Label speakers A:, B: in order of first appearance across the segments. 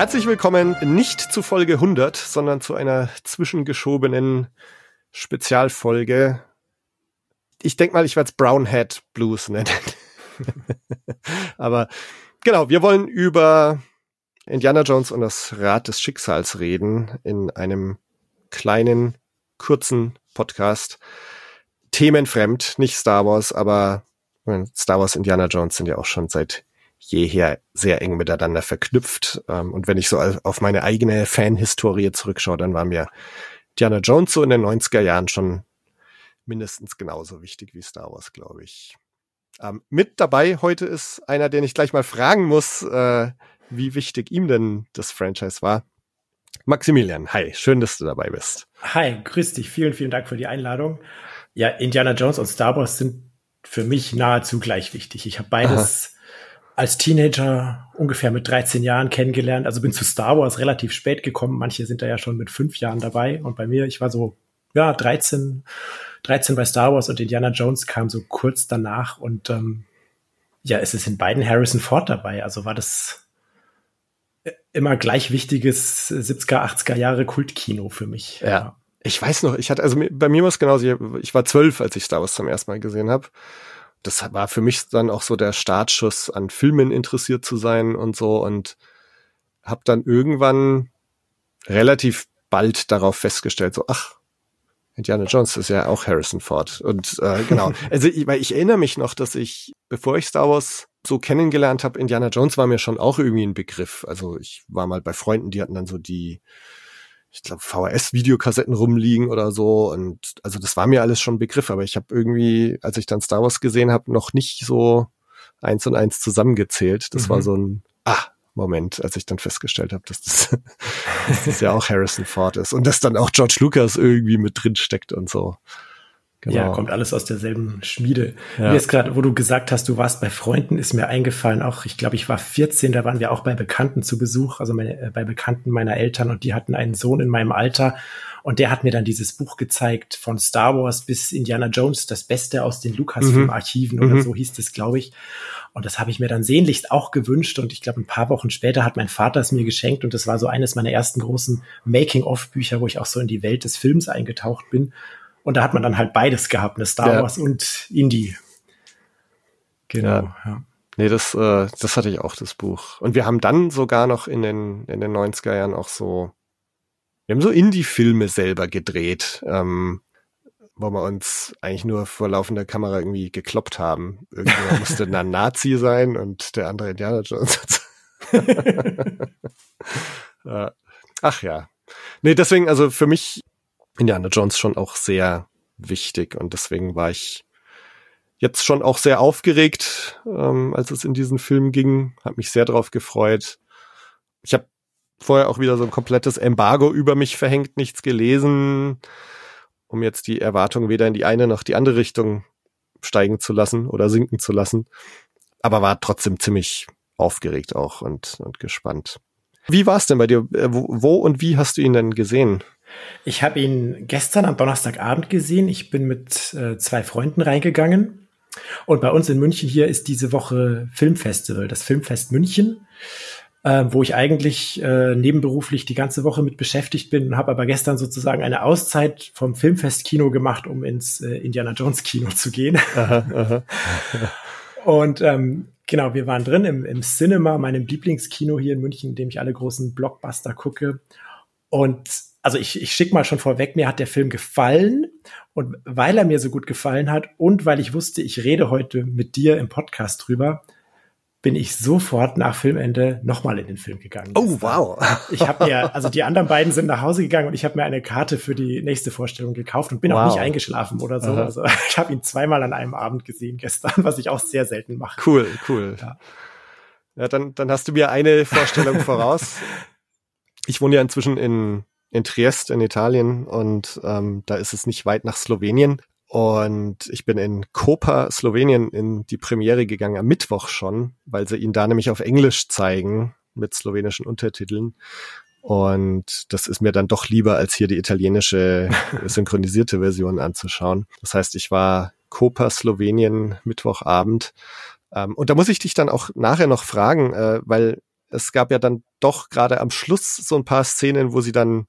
A: Herzlich willkommen nicht zu Folge 100, sondern zu einer zwischengeschobenen Spezialfolge. Ich denke mal, ich werde es Brownhead Blues nennen. Aber genau, wir wollen über Indiana Jones und das Rad des Schicksals reden in einem kleinen, kurzen Podcast. Themenfremd, nicht Star Wars, aber Star Wars Indiana Jones sind ja auch schon seit jeher sehr eng miteinander verknüpft. Ähm, und wenn ich so auf meine eigene Fanhistorie zurückschaue, dann war mir Indiana Jones so in den 90er Jahren schon mindestens genauso wichtig wie Star Wars, glaube ich. Ähm, mit dabei heute ist einer, den ich gleich mal fragen muss, äh, wie wichtig ihm denn das Franchise war. Maximilian, hi, schön, dass du dabei bist.
B: Hi, grüß dich, vielen, vielen Dank für die Einladung. Ja, Indiana Jones und Star Wars sind für mich nahezu gleich wichtig. Ich habe beides Aha. Als Teenager ungefähr mit 13 Jahren kennengelernt. Also bin zu Star Wars relativ spät gekommen. Manche sind da ja schon mit fünf Jahren dabei. Und bei mir, ich war so, ja, 13, 13 bei Star Wars und Indiana Jones kam so kurz danach. Und ähm, ja, es ist in beiden Harrison Ford dabei. Also war das immer gleich wichtiges 70er, 80er Jahre Kultkino für mich.
A: Ja. Ich weiß noch, ich hatte, also bei mir war es genauso, ich war zwölf, als ich Star Wars zum ersten Mal gesehen habe. Das war für mich dann auch so der Startschuss, an Filmen interessiert zu sein und so und habe dann irgendwann relativ bald darauf festgestellt, so, ach, Indiana Jones ist ja auch Harrison Ford. Und äh, genau, also ich, weil ich erinnere mich noch, dass ich, bevor ich Star Wars so kennengelernt habe, Indiana Jones war mir schon auch irgendwie ein Begriff. Also ich war mal bei Freunden, die hatten dann so die, ich glaube, VHS-Videokassetten rumliegen oder so. Und also das war mir alles schon ein Begriff, aber ich habe irgendwie, als ich dann Star Wars gesehen habe, noch nicht so eins und eins zusammengezählt. Das mhm. war so ein, ah, Moment, als ich dann festgestellt habe, dass das, dass das ja auch Harrison Ford ist und dass dann auch George Lucas irgendwie mit drin steckt und so.
B: Genau. Ja, kommt alles aus derselben Schmiede. Ja. Mir ist gerade, wo du gesagt hast, du warst bei Freunden, ist mir eingefallen, auch, ich glaube, ich war 14, da waren wir auch bei Bekannten zu Besuch, also meine, äh, bei Bekannten meiner Eltern und die hatten einen Sohn in meinem Alter und der hat mir dann dieses Buch gezeigt von Star Wars bis Indiana Jones, das Beste aus den Lucasfilm-Archiven mhm. oder mhm. so hieß es, glaube ich. Und das habe ich mir dann sehnlichst auch gewünscht und ich glaube, ein paar Wochen später hat mein Vater es mir geschenkt und das war so eines meiner ersten großen Making-of-Bücher, wo ich auch so in die Welt des Films eingetaucht bin. Und da hat man dann halt beides gehabt, eine Star ja. Wars und Indie.
A: Genau. Ja. ja. Nee, das, äh, das hatte ich auch, das Buch. Und wir haben dann sogar noch in den, in den 90er Jahren auch so, wir haben so Indie-Filme selber gedreht, ähm, wo wir uns eigentlich nur vor laufender Kamera irgendwie gekloppt haben. Irgendjemand musste ein Nazi sein und der andere Indiana Jones. Ach ja. Nee, deswegen, also für mich Indiana Jones schon auch sehr wichtig und deswegen war ich jetzt schon auch sehr aufgeregt, ähm, als es in diesen Film ging. Hab mich sehr darauf gefreut. Ich habe vorher auch wieder so ein komplettes Embargo über mich verhängt, nichts gelesen, um jetzt die Erwartung weder in die eine noch die andere Richtung steigen zu lassen oder sinken zu lassen. Aber war trotzdem ziemlich aufgeregt auch und, und gespannt. Wie war es denn bei dir? Äh, wo, wo und wie hast du ihn denn gesehen?
B: Ich habe ihn gestern am Donnerstagabend gesehen. Ich bin mit äh, zwei Freunden reingegangen. Und bei uns in München hier ist diese Woche Filmfestival, das Filmfest München, äh, wo ich eigentlich äh, nebenberuflich die ganze Woche mit beschäftigt bin und habe aber gestern sozusagen eine Auszeit vom Filmfest-Kino gemacht, um ins äh, Indiana Jones Kino zu gehen. Aha, aha. und ähm, genau, wir waren drin im, im Cinema, meinem Lieblingskino hier in München, in dem ich alle großen Blockbuster gucke. Und also ich, ich schicke mal schon vorweg, mir hat der Film gefallen. Und weil er mir so gut gefallen hat und weil ich wusste, ich rede heute mit dir im Podcast drüber, bin ich sofort nach Filmende nochmal in den Film gegangen.
A: Oh, wow.
B: Ich habe mir, also die anderen beiden sind nach Hause gegangen und ich habe mir eine Karte für die nächste Vorstellung gekauft und bin wow. auch nicht eingeschlafen oder so. Aha. Also ich habe ihn zweimal an einem Abend gesehen gestern, was ich auch sehr selten mache.
A: Cool, cool. Ja, ja dann, dann hast du mir eine Vorstellung voraus. Ich wohne ja inzwischen in in Triest in Italien und ähm, da ist es nicht weit nach Slowenien. Und ich bin in Koper, Slowenien, in die Premiere gegangen am Mittwoch schon, weil sie ihn da nämlich auf Englisch zeigen mit slowenischen Untertiteln. Und das ist mir dann doch lieber, als hier die italienische synchronisierte Version anzuschauen. Das heißt, ich war Koper, Slowenien, Mittwochabend. Ähm, und da muss ich dich dann auch nachher noch fragen, äh, weil es gab ja dann doch gerade am Schluss so ein paar Szenen, wo sie dann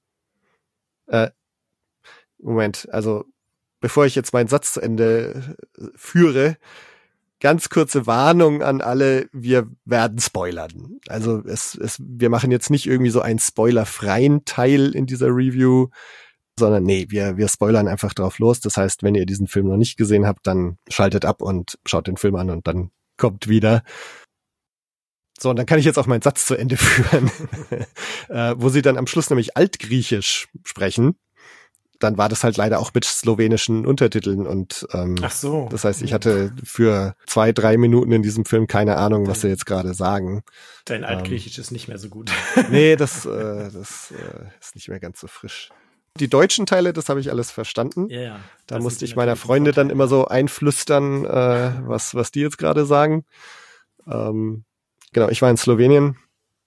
A: äh, Moment, also bevor ich jetzt meinen Satz zu Ende äh, führe, ganz kurze Warnung an alle, wir werden spoilern. Also es, es, wir machen jetzt nicht irgendwie so einen spoilerfreien Teil in dieser Review, sondern nee, wir, wir spoilern einfach drauf los. Das heißt, wenn ihr diesen Film noch nicht gesehen habt, dann schaltet ab und schaut den Film an und dann kommt wieder. So, und dann kann ich jetzt auch meinen Satz zu Ende führen, äh, wo sie dann am Schluss nämlich Altgriechisch sprechen dann war das halt leider auch mit slowenischen Untertiteln und ähm,
B: Ach so.
A: das heißt, ich hatte für zwei, drei Minuten in diesem Film keine Ahnung, was sie jetzt gerade sagen.
B: Dein Altgriechisch ähm, ist nicht mehr so gut.
A: nee, das, äh, das äh, ist nicht mehr ganz so frisch. Die deutschen Teile, das habe ich alles verstanden.
B: Ja, ja.
A: Da musste ich meiner Freunde dann immer so einflüstern, äh, was, was die jetzt gerade sagen. Ähm, genau, ich war in Slowenien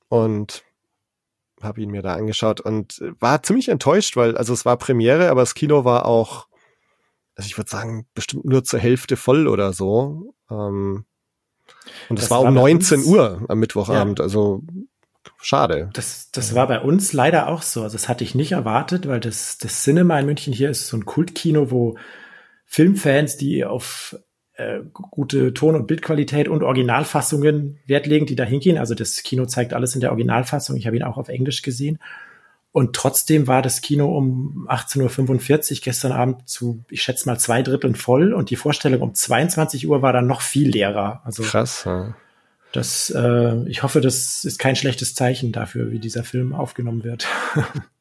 A: und habe ihn mir da angeschaut und war ziemlich enttäuscht, weil also es war Premiere, aber das Kino war auch, also ich würde sagen, bestimmt nur zur Hälfte voll oder so. Ähm, und es war um 19 uns, Uhr am Mittwochabend, ja. also schade.
B: Das, das war bei uns leider auch so. Also das hatte ich nicht erwartet, weil das, das Cinema in München hier ist so ein Kultkino, wo Filmfans, die auf äh, gute Ton- und Bildqualität und Originalfassungen Wert legen, die da hingehen. Also das Kino zeigt alles in der Originalfassung. Ich habe ihn auch auf Englisch gesehen. Und trotzdem war das Kino um 18.45 Uhr gestern Abend zu, ich schätze mal, zwei Dritteln voll und die Vorstellung um 22 Uhr war dann noch viel leerer. Also
A: Krass. Ja.
B: Das, äh, ich hoffe, das ist kein schlechtes Zeichen dafür, wie dieser Film aufgenommen wird.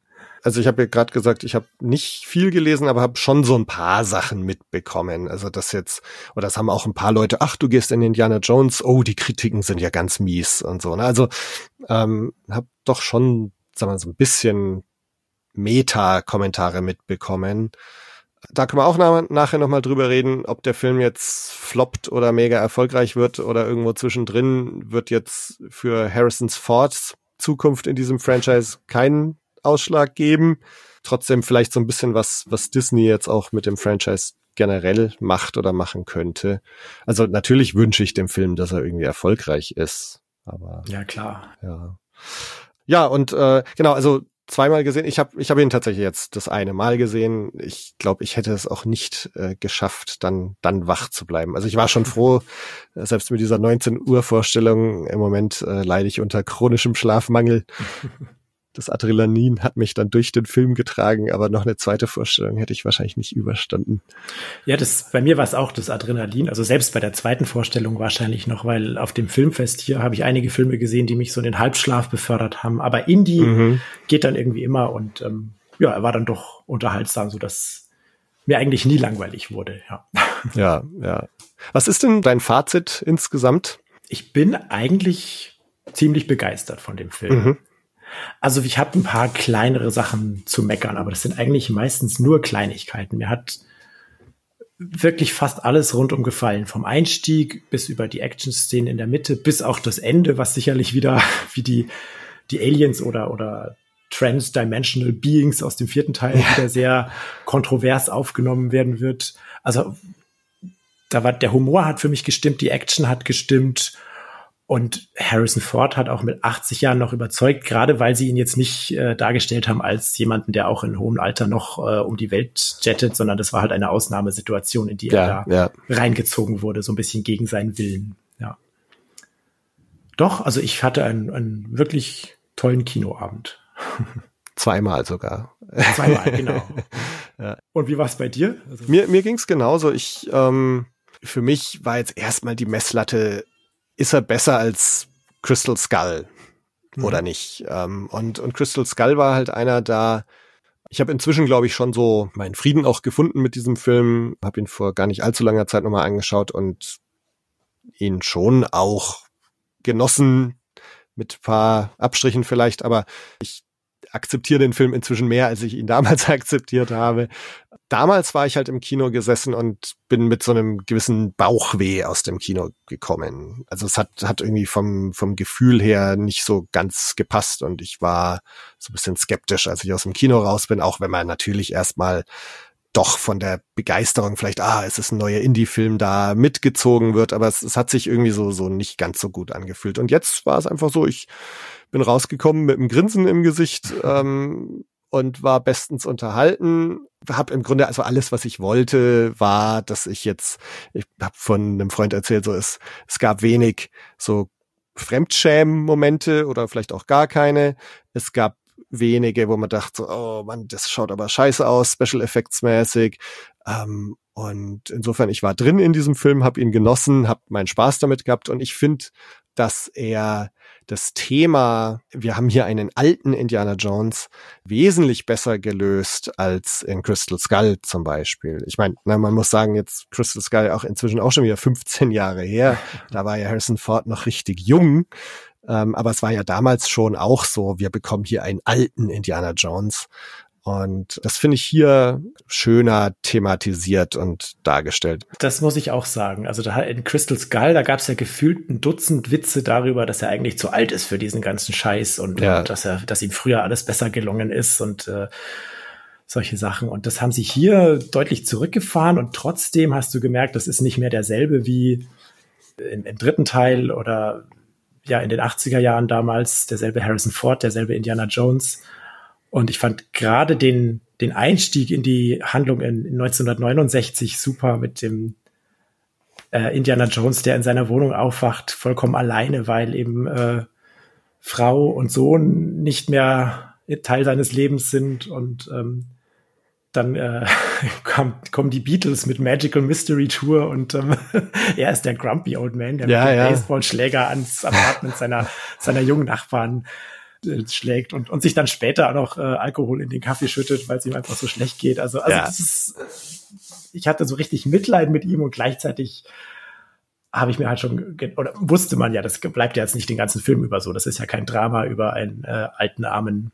A: also ich habe ja gerade gesagt, ich habe nicht viel gelesen, aber habe schon so ein paar Sachen mitbekommen. Also das jetzt, oder das haben auch ein paar Leute, ach, du gehst in Indiana Jones, oh, die Kritiken sind ja ganz mies und so. Ne? Also ähm, habe doch schon, sagen wir mal, so ein bisschen Meta-Kommentare mitbekommen. Da können wir auch nach, nachher nochmal drüber reden, ob der Film jetzt floppt oder mega erfolgreich wird oder irgendwo zwischendrin wird jetzt für Harrisons Fords Zukunft in diesem Franchise keinen Ausschlag geben. Trotzdem vielleicht so ein bisschen was, was Disney jetzt auch mit dem Franchise generell macht oder machen könnte. Also natürlich wünsche ich dem Film, dass er irgendwie erfolgreich ist. Aber
B: ja klar.
A: Ja. Ja und äh, genau, also zweimal gesehen. Ich habe ich hab ihn tatsächlich jetzt das eine Mal gesehen. Ich glaube, ich hätte es auch nicht äh, geschafft, dann dann wach zu bleiben. Also ich war schon froh, selbst mit dieser 19 Uhr Vorstellung. Im Moment äh, leide ich unter chronischem Schlafmangel. das Adrenalin hat mich dann durch den Film getragen, aber noch eine zweite Vorstellung hätte ich wahrscheinlich nicht überstanden.
B: Ja, das bei mir war es auch das Adrenalin, also selbst bei der zweiten Vorstellung wahrscheinlich noch, weil auf dem Filmfest hier habe ich einige Filme gesehen, die mich so in den Halbschlaf befördert haben, aber Indie mhm. geht dann irgendwie immer und ähm, ja, er war dann doch unterhaltsam, so dass mir eigentlich nie langweilig wurde, ja.
A: Ja, ja. Was ist denn dein Fazit insgesamt?
B: Ich bin eigentlich ziemlich begeistert von dem Film. Mhm. Also ich habe ein paar kleinere Sachen zu meckern, aber das sind eigentlich meistens nur Kleinigkeiten. Mir hat wirklich fast alles rundum gefallen. Vom Einstieg bis über die Action-Szenen in der Mitte, bis auch das Ende, was sicherlich wieder wie die, die Aliens oder, oder Transdimensional Beings aus dem vierten Teil ja. wieder sehr kontrovers aufgenommen werden wird. Also da war der Humor hat für mich gestimmt, die Action hat gestimmt und Harrison Ford hat auch mit 80 Jahren noch überzeugt, gerade weil sie ihn jetzt nicht äh, dargestellt haben als jemanden, der auch in hohem Alter noch äh, um die Welt jettet, sondern das war halt eine Ausnahmesituation, in die ja, er da ja. reingezogen wurde, so ein bisschen gegen seinen Willen. Ja. Doch, also ich hatte einen, einen wirklich tollen Kinoabend.
A: Zweimal sogar.
B: Zweimal, genau. ja. Und wie war es bei dir?
A: Also mir mir ging es genauso. Ich ähm, für mich war jetzt erstmal die Messlatte ist er besser als Crystal Skull mhm. oder nicht? Ähm, und, und Crystal Skull war halt einer da, ich habe inzwischen, glaube ich, schon so meinen Frieden auch gefunden mit diesem Film, habe ihn vor gar nicht allzu langer Zeit nochmal angeschaut und ihn schon auch genossen, mit paar Abstrichen vielleicht, aber ich akzeptiere den Film inzwischen mehr, als ich ihn damals akzeptiert habe. Damals war ich halt im Kino gesessen und bin mit so einem gewissen Bauchweh aus dem Kino gekommen. Also es hat, hat irgendwie vom, vom Gefühl her nicht so ganz gepasst und ich war so ein bisschen skeptisch, als ich aus dem Kino raus bin, auch wenn man natürlich erstmal doch von der Begeisterung vielleicht, ah, es ist ein neuer Indie-Film da mitgezogen wird, aber es, es hat sich irgendwie so, so nicht ganz so gut angefühlt. Und jetzt war es einfach so, ich bin rausgekommen mit einem Grinsen im Gesicht ähm, und war bestens unterhalten. Hab im Grunde also alles, was ich wollte, war, dass ich jetzt, ich habe von einem Freund erzählt, so es, es gab wenig so Fremdschämen-Momente oder vielleicht auch gar keine. Es gab wenige, wo man dachte, oh Mann, das schaut aber scheiße aus, Special Effects mäßig. Ähm, und insofern, ich war drin in diesem Film, habe ihn genossen, habe meinen Spaß damit gehabt und ich finde, dass er das Thema, wir haben hier einen alten Indiana Jones, wesentlich besser gelöst als in Crystal Skull zum Beispiel. Ich meine, man muss sagen, jetzt Crystal Skull auch inzwischen auch schon wieder 15 Jahre her. Da war ja Harrison Ford noch richtig jung. Ähm, aber es war ja damals schon auch so, wir bekommen hier einen alten Indiana Jones. Und das finde ich hier schöner thematisiert und dargestellt.
B: Das muss ich auch sagen. Also da in Crystal Skull, da gab es ja gefühlt ein Dutzend Witze darüber, dass er eigentlich zu alt ist für diesen ganzen Scheiß und, ja. und dass er, dass ihm früher alles besser gelungen ist und äh, solche Sachen. Und das haben sie hier deutlich zurückgefahren und trotzdem hast du gemerkt, das ist nicht mehr derselbe wie im, im dritten Teil oder ja in den 80er Jahren damals, derselbe Harrison Ford, derselbe Indiana Jones und ich fand gerade den, den Einstieg in die Handlung in, in 1969 super mit dem äh, Indiana Jones, der in seiner Wohnung aufwacht, vollkommen alleine, weil eben äh, Frau und Sohn nicht mehr Teil seines Lebens sind und ähm, dann äh, kommen, kommen die Beatles mit Magical Mystery Tour und ähm, er ist der Grumpy Old Man, der
A: ja,
B: mit dem
A: ja.
B: Baseballschläger ans Apartment seiner, seiner jungen Nachbarn äh, schlägt und, und sich dann später auch noch äh, Alkohol in den Kaffee schüttet, weil es ihm einfach so schlecht geht. Also, also ja. ist, äh, ich hatte so richtig Mitleid mit ihm und gleichzeitig habe ich mir halt schon, oder wusste man ja, das bleibt ja jetzt nicht den ganzen Film über so. Das ist ja kein Drama über einen äh, alten, armen,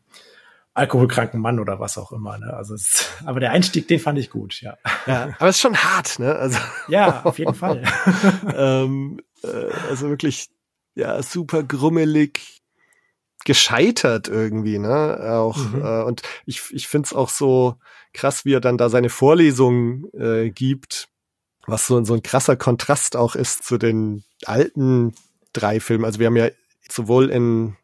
B: alkoholkranken Mann oder was auch immer. Ne? Also es, aber der Einstieg, den fand ich gut, ja.
A: Ja, aber es ist schon hart, ne? Also
B: ja, auf jeden Fall.
A: ähm, äh, also wirklich, ja, super grummelig, gescheitert irgendwie, ne? Auch mhm. äh, und ich ich find's auch so krass, wie er dann da seine Vorlesung äh, gibt, was so so ein krasser Kontrast auch ist zu den alten drei Filmen. Also wir haben ja sowohl in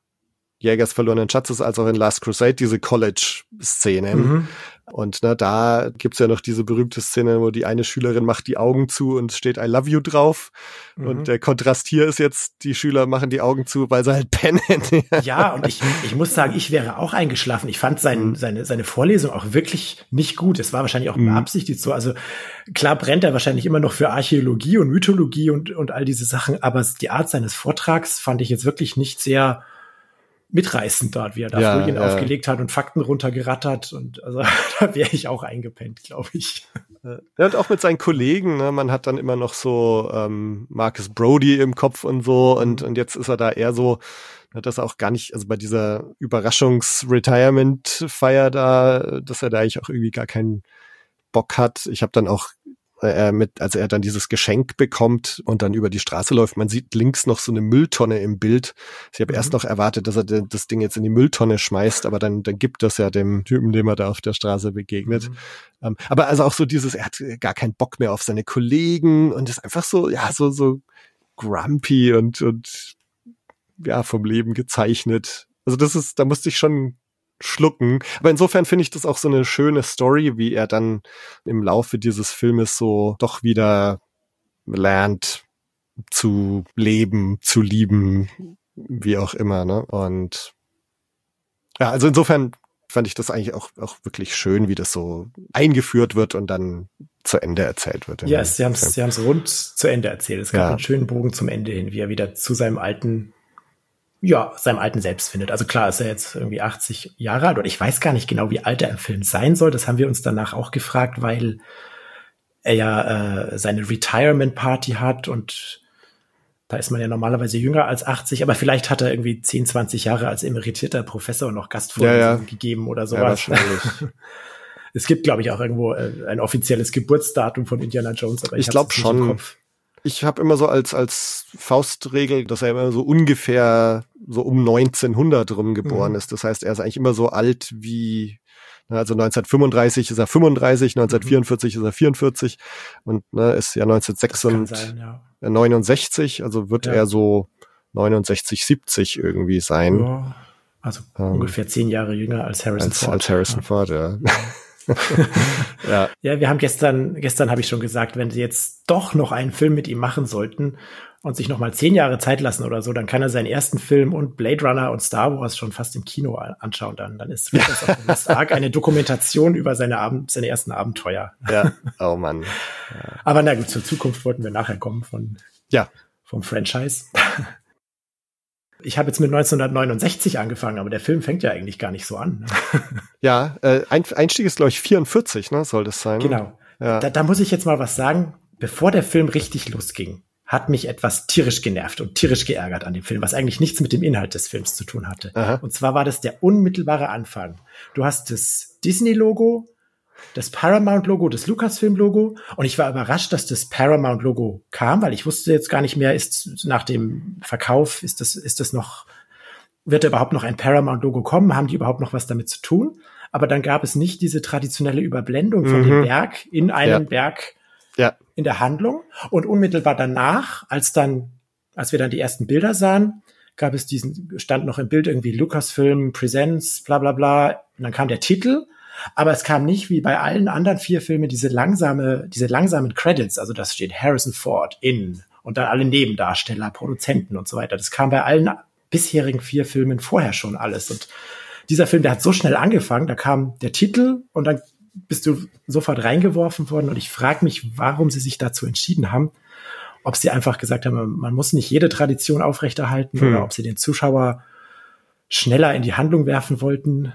A: Jägers verlorenen Schatzes als auch in Last Crusade diese College-Szenen. Mhm. Und ne, da gibt's ja noch diese berühmte Szene, wo die eine Schülerin macht die Augen zu und steht I love you drauf. Mhm. Und der Kontrast hier ist jetzt, die Schüler machen die Augen zu, weil sie halt pennen.
B: ja, und ich, ich muss sagen, ich wäre auch eingeschlafen. Ich fand sein, mhm. seine, seine Vorlesung auch wirklich nicht gut. Es war wahrscheinlich auch mhm. beabsichtigt so. Also klar brennt er wahrscheinlich immer noch für Archäologie und Mythologie und, und all diese Sachen, aber die Art seines Vortrags fand ich jetzt wirklich nicht sehr mitreißend dort, wie er da ja, Folien ja. aufgelegt hat und Fakten runtergerattert und also da wäre ich auch eingepennt, glaube ich.
A: Ja, und auch mit seinen Kollegen, ne? man hat dann immer noch so ähm, Marcus Brody im Kopf und so und, und jetzt ist er da eher so, dass er auch gar nicht, also bei dieser Überraschungs-Retirement-Feier da, dass er da eigentlich auch irgendwie gar keinen Bock hat. Ich habe dann auch er mit, als er dann dieses Geschenk bekommt und dann über die Straße läuft, man sieht links noch so eine Mülltonne im Bild. Ich habe mhm. erst noch erwartet, dass er das Ding jetzt in die Mülltonne schmeißt, aber dann, dann gibt das ja dem Typen, dem er da auf der Straße begegnet. Mhm. Ähm, aber also auch so dieses, er hat gar keinen Bock mehr auf seine Kollegen und ist einfach so, ja, so, so grumpy und, und ja, vom Leben gezeichnet. Also das ist, da musste ich schon schlucken. Aber insofern finde ich das auch so eine schöne Story, wie er dann im Laufe dieses Filmes so doch wieder lernt zu leben, zu lieben, wie auch immer, ne? Und ja, also insofern fand ich das eigentlich auch, auch wirklich schön, wie das so eingeführt wird und dann zu Ende erzählt wird.
B: Ja, yes, sie haben es sie haben's rund zu Ende erzählt. Es gab ja. einen schönen Bogen zum Ende hin, wie er wieder zu seinem alten ja, seinem alten Selbst findet. Also klar ist er jetzt irgendwie 80 Jahre alt und ich weiß gar nicht genau, wie alt er im Film sein soll. Das haben wir uns danach auch gefragt, weil er ja äh, seine Retirement Party hat und da ist man ja normalerweise jünger als 80, aber vielleicht hat er irgendwie 10, 20 Jahre als emeritierter Professor noch Gastvorlesungen ja, ja. gegeben oder sowas. Ja, es gibt, glaube ich, auch irgendwo äh, ein offizielles Geburtsdatum von Indiana Jones,
A: aber ich, ich glaube schon ich habe immer so als als Faustregel, dass er immer so ungefähr so um 1900 rum geboren mhm. ist. Das heißt, er ist eigentlich immer so alt wie Also 1935 ist er 35, 1944 mhm. ist er 44 und ne, ist ja 1969, ja. also wird ja. er so 69, 70 irgendwie sein. Ja,
B: also ähm, ungefähr zehn Jahre jünger als Harrison
A: als,
B: Ford.
A: Als Harrison. Ford, ja.
B: Ja. ja, wir haben gestern, gestern habe ich schon gesagt, wenn sie jetzt doch noch einen Film mit ihm machen sollten und sich noch mal zehn Jahre Zeit lassen oder so, dann kann er seinen ersten Film und Blade Runner und Star Wars schon fast im Kino anschauen. Dann, dann ist das auf Arc eine Dokumentation über seine, Abend, seine ersten Abenteuer.
A: Ja, oh Mann. Ja.
B: Aber na gut, zur Zukunft wollten wir nachher kommen von,
A: ja.
B: vom Franchise. Ich habe jetzt mit 1969 angefangen, aber der Film fängt ja eigentlich gar nicht so an.
A: Ne? ja, äh, Einstieg ist, glaube ich, 44, ne, soll das sein?
B: Genau. Ja. Da, da muss ich jetzt mal was sagen. Bevor der Film richtig losging, hat mich etwas tierisch genervt und tierisch geärgert an dem Film, was eigentlich nichts mit dem Inhalt des Films zu tun hatte. Aha. Und zwar war das der unmittelbare Anfang. Du hast das Disney-Logo, das Paramount-Logo, das Lucasfilm-Logo. Und ich war überrascht, dass das Paramount-Logo kam, weil ich wusste jetzt gar nicht mehr, ist nach dem Verkauf, ist das, ist das noch, wird da überhaupt noch ein Paramount-Logo kommen? Haben die überhaupt noch was damit zu tun? Aber dann gab es nicht diese traditionelle Überblendung von mhm. dem Berg in einem ja. Berg ja. in der Handlung. Und unmittelbar danach, als dann, als wir dann die ersten Bilder sahen, gab es diesen, stand noch im Bild irgendwie Lucasfilm Presents, bla bla bla. Und dann kam der Titel aber es kam nicht wie bei allen anderen vier Filmen diese langsame, diese langsamen Credits. Also das steht Harrison Ford in und dann alle Nebendarsteller, Produzenten und so weiter. Das kam bei allen bisherigen vier Filmen vorher schon alles. Und dieser Film, der hat so schnell angefangen, da kam der Titel und dann bist du sofort reingeworfen worden. Und ich frage mich, warum sie sich dazu entschieden haben. Ob sie einfach gesagt haben, man muss nicht jede Tradition aufrechterhalten hm. oder ob sie den Zuschauer schneller in die Handlung werfen wollten.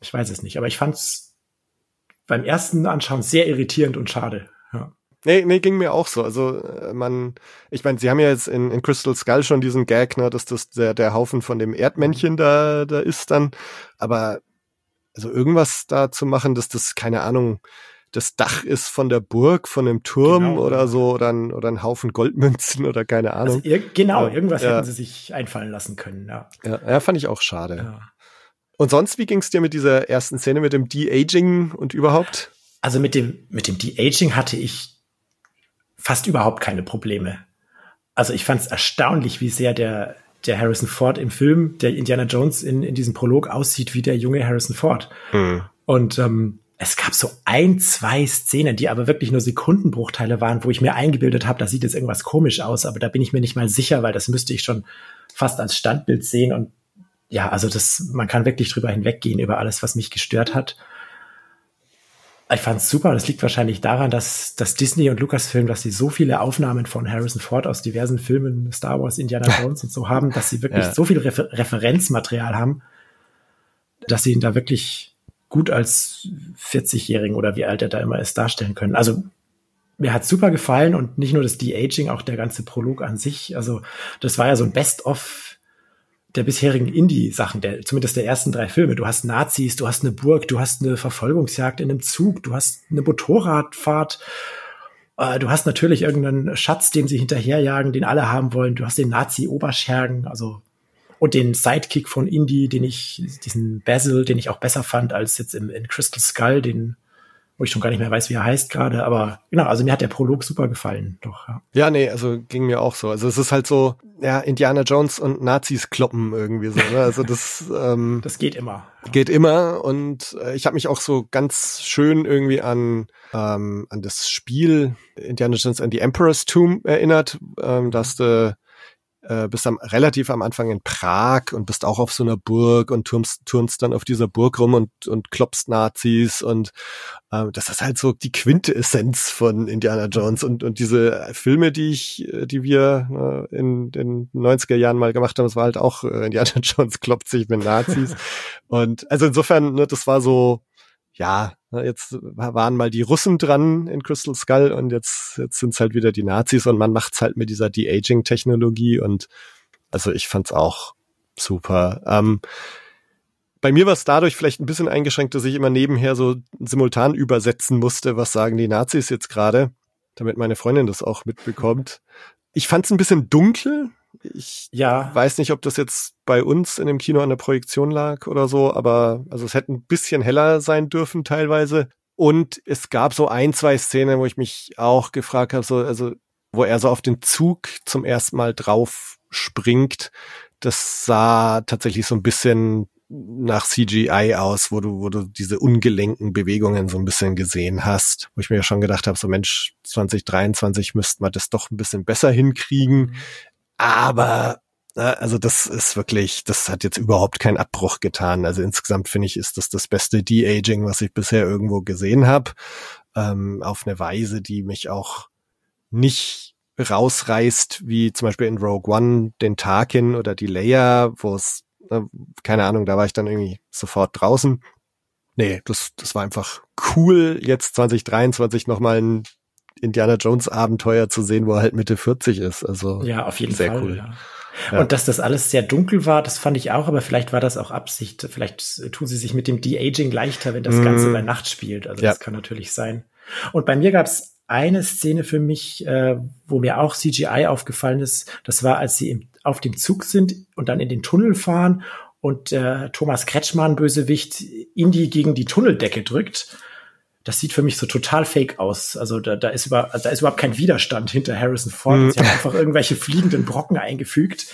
B: Ich weiß es nicht, aber ich fand es beim ersten Anschauen sehr irritierend und schade. Ja.
A: Nee, nee, ging mir auch so. Also äh, man, ich meine, sie haben ja jetzt in, in Crystal Skull schon diesen Gag, ne, dass das der, der Haufen von dem Erdmännchen da, da ist dann. Aber also irgendwas da zu machen, dass das, keine Ahnung, das Dach ist von der Burg, von einem Turm genau. oder so, oder ein, oder ein Haufen Goldmünzen oder keine also Ahnung.
B: Also, genau, irgendwas ja. hätten sie sich einfallen lassen können, ja.
A: Ja, ja fand ich auch schade. Ja. Und sonst, wie ging es dir mit dieser ersten Szene, mit dem De-Aging und überhaupt?
B: Also mit dem, mit dem De-Aging hatte ich fast überhaupt keine Probleme. Also ich fand es erstaunlich, wie sehr der, der Harrison Ford im Film, der Indiana Jones in, in diesem Prolog aussieht wie der junge Harrison Ford. Mhm. Und ähm, es gab so ein, zwei Szenen, die aber wirklich nur Sekundenbruchteile waren, wo ich mir eingebildet habe, da sieht jetzt irgendwas komisch aus, aber da bin ich mir nicht mal sicher, weil das müsste ich schon fast als Standbild sehen und ja, also das, man kann wirklich drüber hinweggehen über alles, was mich gestört hat. Ich fand es super. Das liegt wahrscheinlich daran, dass, dass Disney und Lucasfilm, dass sie so viele Aufnahmen von Harrison Ford aus diversen Filmen, Star Wars, Indiana Jones und so haben, dass sie wirklich ja. so viel Refer Referenzmaterial haben, dass sie ihn da wirklich gut als 40-Jährigen oder wie alt er da immer ist darstellen können. Also mir hat super gefallen und nicht nur das De-Aging, auch der ganze Prolog an sich. Also das war ja so ein Best-of der bisherigen Indie-Sachen, der, zumindest der ersten drei Filme. Du hast Nazis, du hast eine Burg, du hast eine Verfolgungsjagd in einem Zug, du hast eine Motorradfahrt, äh, du hast natürlich irgendeinen Schatz, den sie hinterherjagen, den alle haben wollen. Du hast den Nazi-Oberschergen, also und den Sidekick von Indy, den ich, diesen Basil, den ich auch besser fand als jetzt im, in Crystal Skull, den wo ich schon gar nicht mehr weiß, wie er heißt gerade, aber genau, also mir hat der Prolog super gefallen, doch. Ja.
A: ja, nee, also ging mir auch so. Also es ist halt so, ja, Indiana Jones und Nazis kloppen irgendwie so. Ne? Also das, ähm,
B: das geht immer.
A: Geht immer und äh, ich habe mich auch so ganz schön irgendwie an ähm, an das Spiel Indiana Jones and the Emperor's Tomb erinnert, ähm, dass du äh, bist am, relativ am Anfang in Prag und bist auch auf so einer Burg und turnst, turnst dann auf dieser Burg rum und, und klopfst Nazis und äh, das ist halt so die Quintessenz von Indiana Jones und, und diese Filme, die ich, die wir äh, in den 90er Jahren mal gemacht haben, das war halt auch äh, Indiana Jones klopft sich mit Nazis. Und also insofern, ne, das war so, ja, jetzt waren mal die Russen dran in Crystal Skull und jetzt, jetzt sind es halt wieder die Nazis und man macht's halt mit dieser De-Aging-Technologie und also ich fand's auch super. Ähm, bei mir war es dadurch vielleicht ein bisschen eingeschränkt, dass ich immer nebenher so simultan übersetzen musste, was sagen die Nazis jetzt gerade, damit meine Freundin das auch mitbekommt. Ich fand's ein bisschen dunkel, Ich ja. weiß nicht, ob das jetzt bei uns in dem Kino an der Projektion lag oder so, aber also es hätte ein bisschen heller sein dürfen teilweise. Und es gab so ein, zwei Szenen, wo ich mich auch gefragt habe, so, also, wo er so auf den Zug zum ersten Mal drauf springt. Das sah tatsächlich so ein bisschen nach CGI aus, wo du, wo du diese ungelenken Bewegungen so ein bisschen gesehen hast, wo ich mir ja schon gedacht habe, so Mensch, 2023 müsste man das doch ein bisschen besser hinkriegen. Aber also das ist wirklich, das hat jetzt überhaupt keinen Abbruch getan. Also insgesamt finde ich, ist das das beste De-Aging, was ich bisher irgendwo gesehen habe. Ähm, auf eine Weise, die mich auch nicht rausreißt, wie zum Beispiel in Rogue One den Tarkin oder die Leia, wo es, äh, keine Ahnung, da war ich dann irgendwie sofort draußen. Nee, das, das war einfach cool, jetzt 2023 nochmal ein Indiana Jones Abenteuer zu sehen, wo er halt Mitte 40 ist. Also
B: ja, auf jeden sehr Fall. Cool. Ja. Ja. Und dass das alles sehr dunkel war, das fand ich auch, aber vielleicht war das auch Absicht. Vielleicht tun sie sich mit dem De-Aging leichter, wenn das mm. Ganze bei Nacht spielt. Also ja. das kann natürlich sein. Und bei mir gab's eine Szene für mich, äh, wo mir auch CGI aufgefallen ist. Das war, als sie im, auf dem Zug sind und dann in den Tunnel fahren und äh, Thomas Kretschmann, Bösewicht, Indy gegen die Tunneldecke drückt das sieht für mich so total fake aus. Also da, da, ist, über, da ist überhaupt kein Widerstand hinter Harrison Ford. Mhm. Sie haben einfach irgendwelche fliegenden Brocken eingefügt.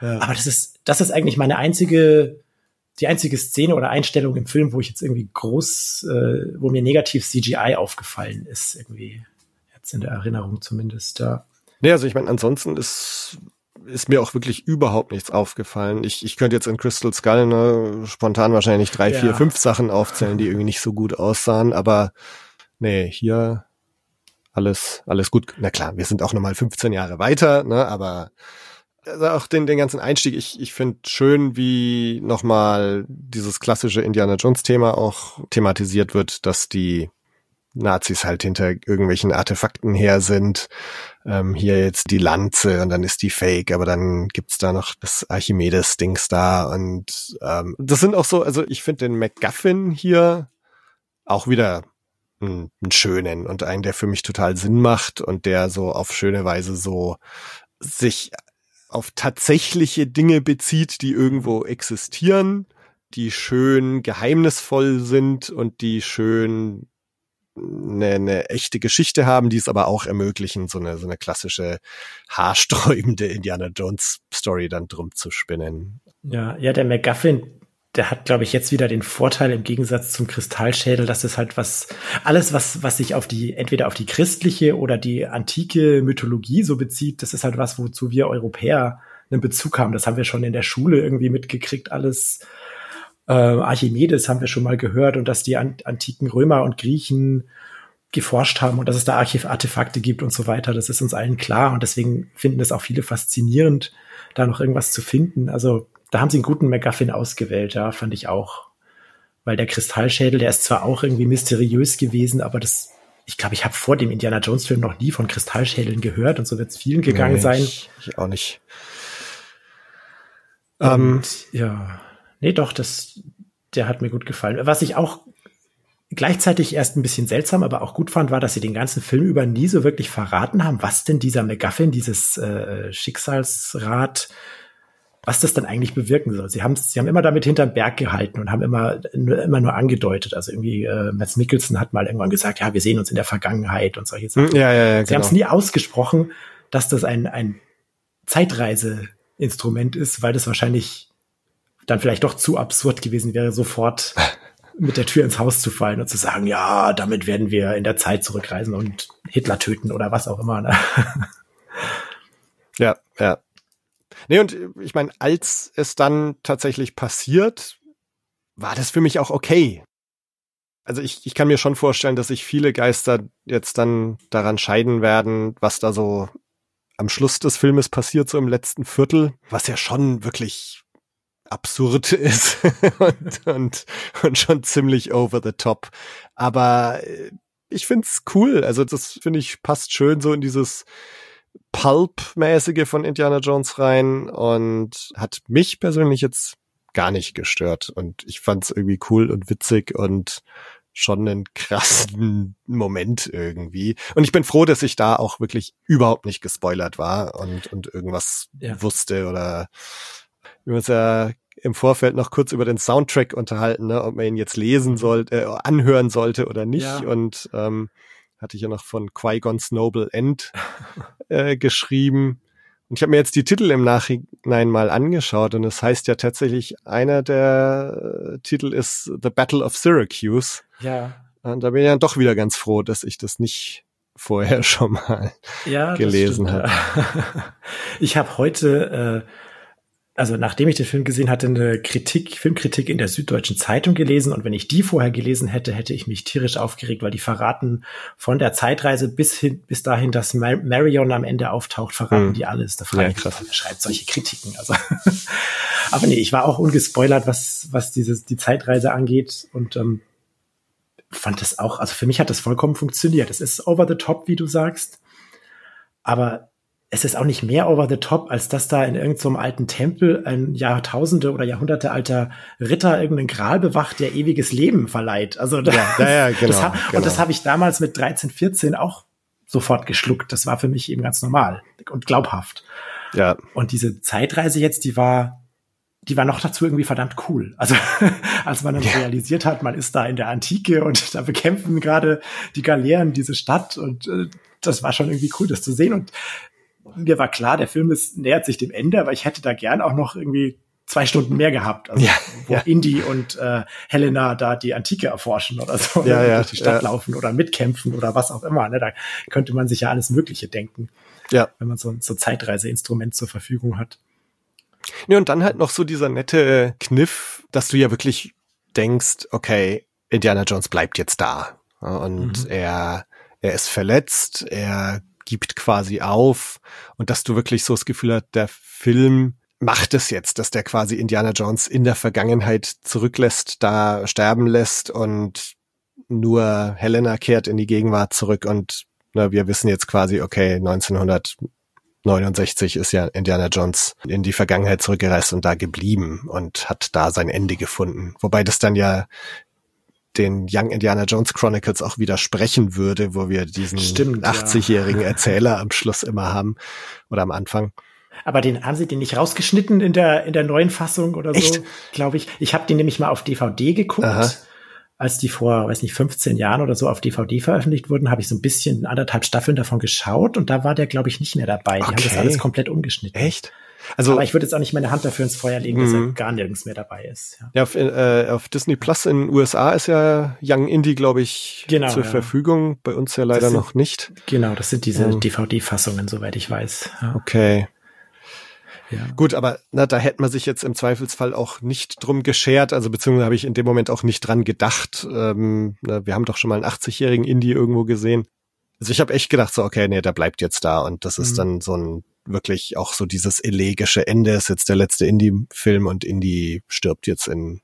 B: Ja. Aber das ist, das ist eigentlich meine einzige, die einzige Szene oder Einstellung im Film, wo ich jetzt irgendwie groß, äh, wo mir negativ CGI aufgefallen ist, irgendwie. Jetzt in der Erinnerung zumindest, ja.
A: Nee, also ich meine, ansonsten ist ist mir auch wirklich überhaupt nichts aufgefallen. Ich, ich könnte jetzt in Crystal Skull ne, spontan wahrscheinlich drei, ja. vier, fünf Sachen aufzählen, die irgendwie nicht so gut aussahen, aber nee, hier alles, alles gut. Na klar, wir sind auch nochmal 15 Jahre weiter, ne, aber also auch den, den ganzen Einstieg, ich, ich finde schön, wie nochmal dieses klassische Indiana Jones Thema auch thematisiert wird, dass die Nazis halt hinter irgendwelchen Artefakten her sind. Ähm, hier jetzt die Lanze und dann ist die Fake, aber dann gibt's da noch das Archimedes-Dings da und ähm, das sind auch so, also ich finde den MacGuffin hier auch wieder einen, einen schönen und einen, der für mich total Sinn macht und der so auf schöne Weise so sich auf tatsächliche Dinge bezieht, die irgendwo existieren, die schön geheimnisvoll sind und die schön eine, eine echte Geschichte haben, die es aber auch ermöglichen, so eine, so eine klassische haarsträubende Indiana Jones Story dann drum zu spinnen.
B: Ja, ja, der MacGuffin, der hat, glaube ich, jetzt wieder den Vorteil im Gegensatz zum Kristallschädel, dass es halt was, alles, was, was sich auf die, entweder auf die christliche oder die antike Mythologie so bezieht, das ist halt was, wozu wir Europäer einen Bezug haben. Das haben wir schon in der Schule irgendwie mitgekriegt, alles, äh, Archimedes haben wir schon mal gehört und dass die an, antiken Römer und Griechen geforscht haben und dass es da Archivartefakte gibt und so weiter. Das ist uns allen klar und deswegen finden es auch viele faszinierend, da noch irgendwas zu finden. Also da haben sie einen guten MacGuffin ausgewählt, ja, fand ich auch. Weil der Kristallschädel, der ist zwar auch irgendwie mysteriös gewesen, aber das, ich glaube, ich habe vor dem Indiana Jones Film noch nie von Kristallschädeln gehört und so wird es vielen gegangen nee, sein.
A: Ich, ich auch nicht.
B: Und, ähm, ja. Nee, doch, das, der hat mir gut gefallen. Was ich auch gleichzeitig erst ein bisschen seltsam, aber auch gut fand, war, dass sie den ganzen Film über nie so wirklich verraten haben, was denn dieser MacGuffin, dieses äh, Schicksalsrad, was das dann eigentlich bewirken soll. Sie haben sie haben immer damit hinterm Berg gehalten und haben immer immer nur angedeutet. Also irgendwie äh, Mads Mikkelsen hat mal irgendwann gesagt, ja, wir sehen uns in der Vergangenheit und solche Sachen.
A: Ja, ja, ja,
B: sie genau. haben es nie ausgesprochen, dass das ein ein Zeitreiseinstrument ist, weil das wahrscheinlich dann vielleicht doch zu absurd gewesen wäre, sofort mit der Tür ins Haus zu fallen und zu sagen, ja, damit werden wir in der Zeit zurückreisen und Hitler töten oder was auch immer. Ne?
A: Ja, ja. Nee, und ich meine, als es dann tatsächlich passiert, war das für mich auch okay. Also ich, ich kann mir schon vorstellen, dass sich viele Geister jetzt dann daran scheiden werden, was da so am Schluss des Filmes passiert, so im letzten Viertel, was ja schon wirklich absurd ist und, und, und schon ziemlich over the top. Aber äh, ich find's cool. Also das finde ich passt schön so in dieses Pulp-mäßige von Indiana Jones rein und hat mich persönlich jetzt gar nicht gestört. Und ich fand's irgendwie cool und witzig und schon einen krassen Moment irgendwie. Und ich bin froh, dass ich da auch wirklich überhaupt nicht gespoilert war und, und irgendwas ja. wusste oder wir haben uns ja im Vorfeld noch kurz über den Soundtrack unterhalten, ne, ob man ihn jetzt lesen mhm. sollte, äh, anhören sollte oder nicht. Ja. Und ähm, hatte ich ja noch von Qui-Gon's Noble End äh, geschrieben. Und ich habe mir jetzt die Titel im Nachhinein mal angeschaut und es heißt ja tatsächlich, einer der äh, Titel ist The Battle of Syracuse.
B: Ja.
A: Und da bin ich dann doch wieder ganz froh, dass ich das nicht vorher schon mal ja, gelesen habe.
B: Ich habe heute äh, also nachdem ich den Film gesehen hatte, eine Kritik, Filmkritik in der Süddeutschen Zeitung gelesen und wenn ich die vorher gelesen hätte, hätte ich mich tierisch aufgeregt, weil die verraten von der Zeitreise bis hin, bis dahin, dass Mar Marion am Ende auftaucht, verraten hm. die alles. Da frage ja, ich mich, schreibt solche Kritiken. Also, aber nee, ich war auch ungespoilert, was, was dieses, die Zeitreise angeht und, ähm, fand das auch, also für mich hat das vollkommen funktioniert. Es ist over the top, wie du sagst. Aber es ist auch nicht mehr over the top, als dass da in irgendeinem so alten Tempel ein Jahrtausende oder Jahrhunderte alter Ritter irgendeinen Gral bewacht, der ewiges Leben verleiht. Also da, ja, ja, genau, das genau. Und das habe ich damals mit 13, 14 auch sofort geschluckt. Das war für mich eben ganz normal und glaubhaft. Ja. Und diese Zeitreise jetzt, die war, die war noch dazu irgendwie verdammt cool. Also als man dann ja. realisiert hat, man ist da in der Antike und da bekämpfen gerade die Galeeren diese Stadt und äh, das war schon irgendwie cool, das zu sehen. Und mir war klar, der Film ist, nähert sich dem Ende, aber ich hätte da gern auch noch irgendwie zwei Stunden mehr gehabt, also ja, wo ja. Indy und äh, Helena da die Antike erforschen oder so, ja, ja, durch die Stadt ja. laufen oder mitkämpfen oder was auch immer. Ne? Da könnte man sich ja alles Mögliche denken, ja. wenn man so, so Zeitreiseinstrument zur Verfügung hat.
A: Ja, und dann halt noch so dieser nette Kniff, dass du ja wirklich denkst, okay, Indiana Jones bleibt jetzt da. Und mhm. er, er ist verletzt, er gibt quasi auf und dass du wirklich so das Gefühl hast, der Film macht es jetzt, dass der quasi Indiana Jones in der Vergangenheit zurücklässt, da sterben lässt und nur Helena kehrt in die Gegenwart zurück und na, wir wissen jetzt quasi, okay, 1969 ist ja Indiana Jones in die Vergangenheit zurückgereist und da geblieben und hat da sein Ende gefunden. Wobei das dann ja den Young Indiana Jones Chronicles auch widersprechen würde, wo wir diesen 80-jährigen ja. Erzähler am Schluss immer haben oder am Anfang.
B: Aber den haben sie den nicht rausgeschnitten in der in der neuen Fassung oder so, glaube ich. Ich habe den nämlich mal auf DVD geguckt. Aha. Als die vor, weiß nicht, 15 Jahren oder so auf DVD veröffentlicht wurden, habe ich so ein bisschen anderthalb Staffeln davon geschaut und da war der, glaube ich, nicht mehr dabei. Die okay. haben das alles komplett umgeschnitten.
A: Echt?
B: Also, aber ich würde jetzt auch nicht meine Hand dafür ins Feuer legen, dass er mhm. gar nirgends mehr dabei ist.
A: Ja, ja auf, äh, auf Disney Plus in den USA ist ja Young Indie, glaube ich, genau, zur ja. Verfügung. Bei uns ja leider
B: sind,
A: noch nicht.
B: Genau, das sind diese ähm, DVD-Fassungen, soweit ich weiß.
A: Ja. Okay. Ja. Gut, aber na, da hätte man sich jetzt im Zweifelsfall auch nicht drum geschert, also beziehungsweise habe ich in dem Moment auch nicht dran gedacht. Ähm, na, wir haben doch schon mal einen 80-jährigen Indie irgendwo gesehen. Also ich habe echt gedacht, so, okay, nee, der bleibt jetzt da und das ist mhm. dann so ein wirklich auch so dieses elegische Ende ist jetzt der letzte Indie-Film und Indie stirbt jetzt in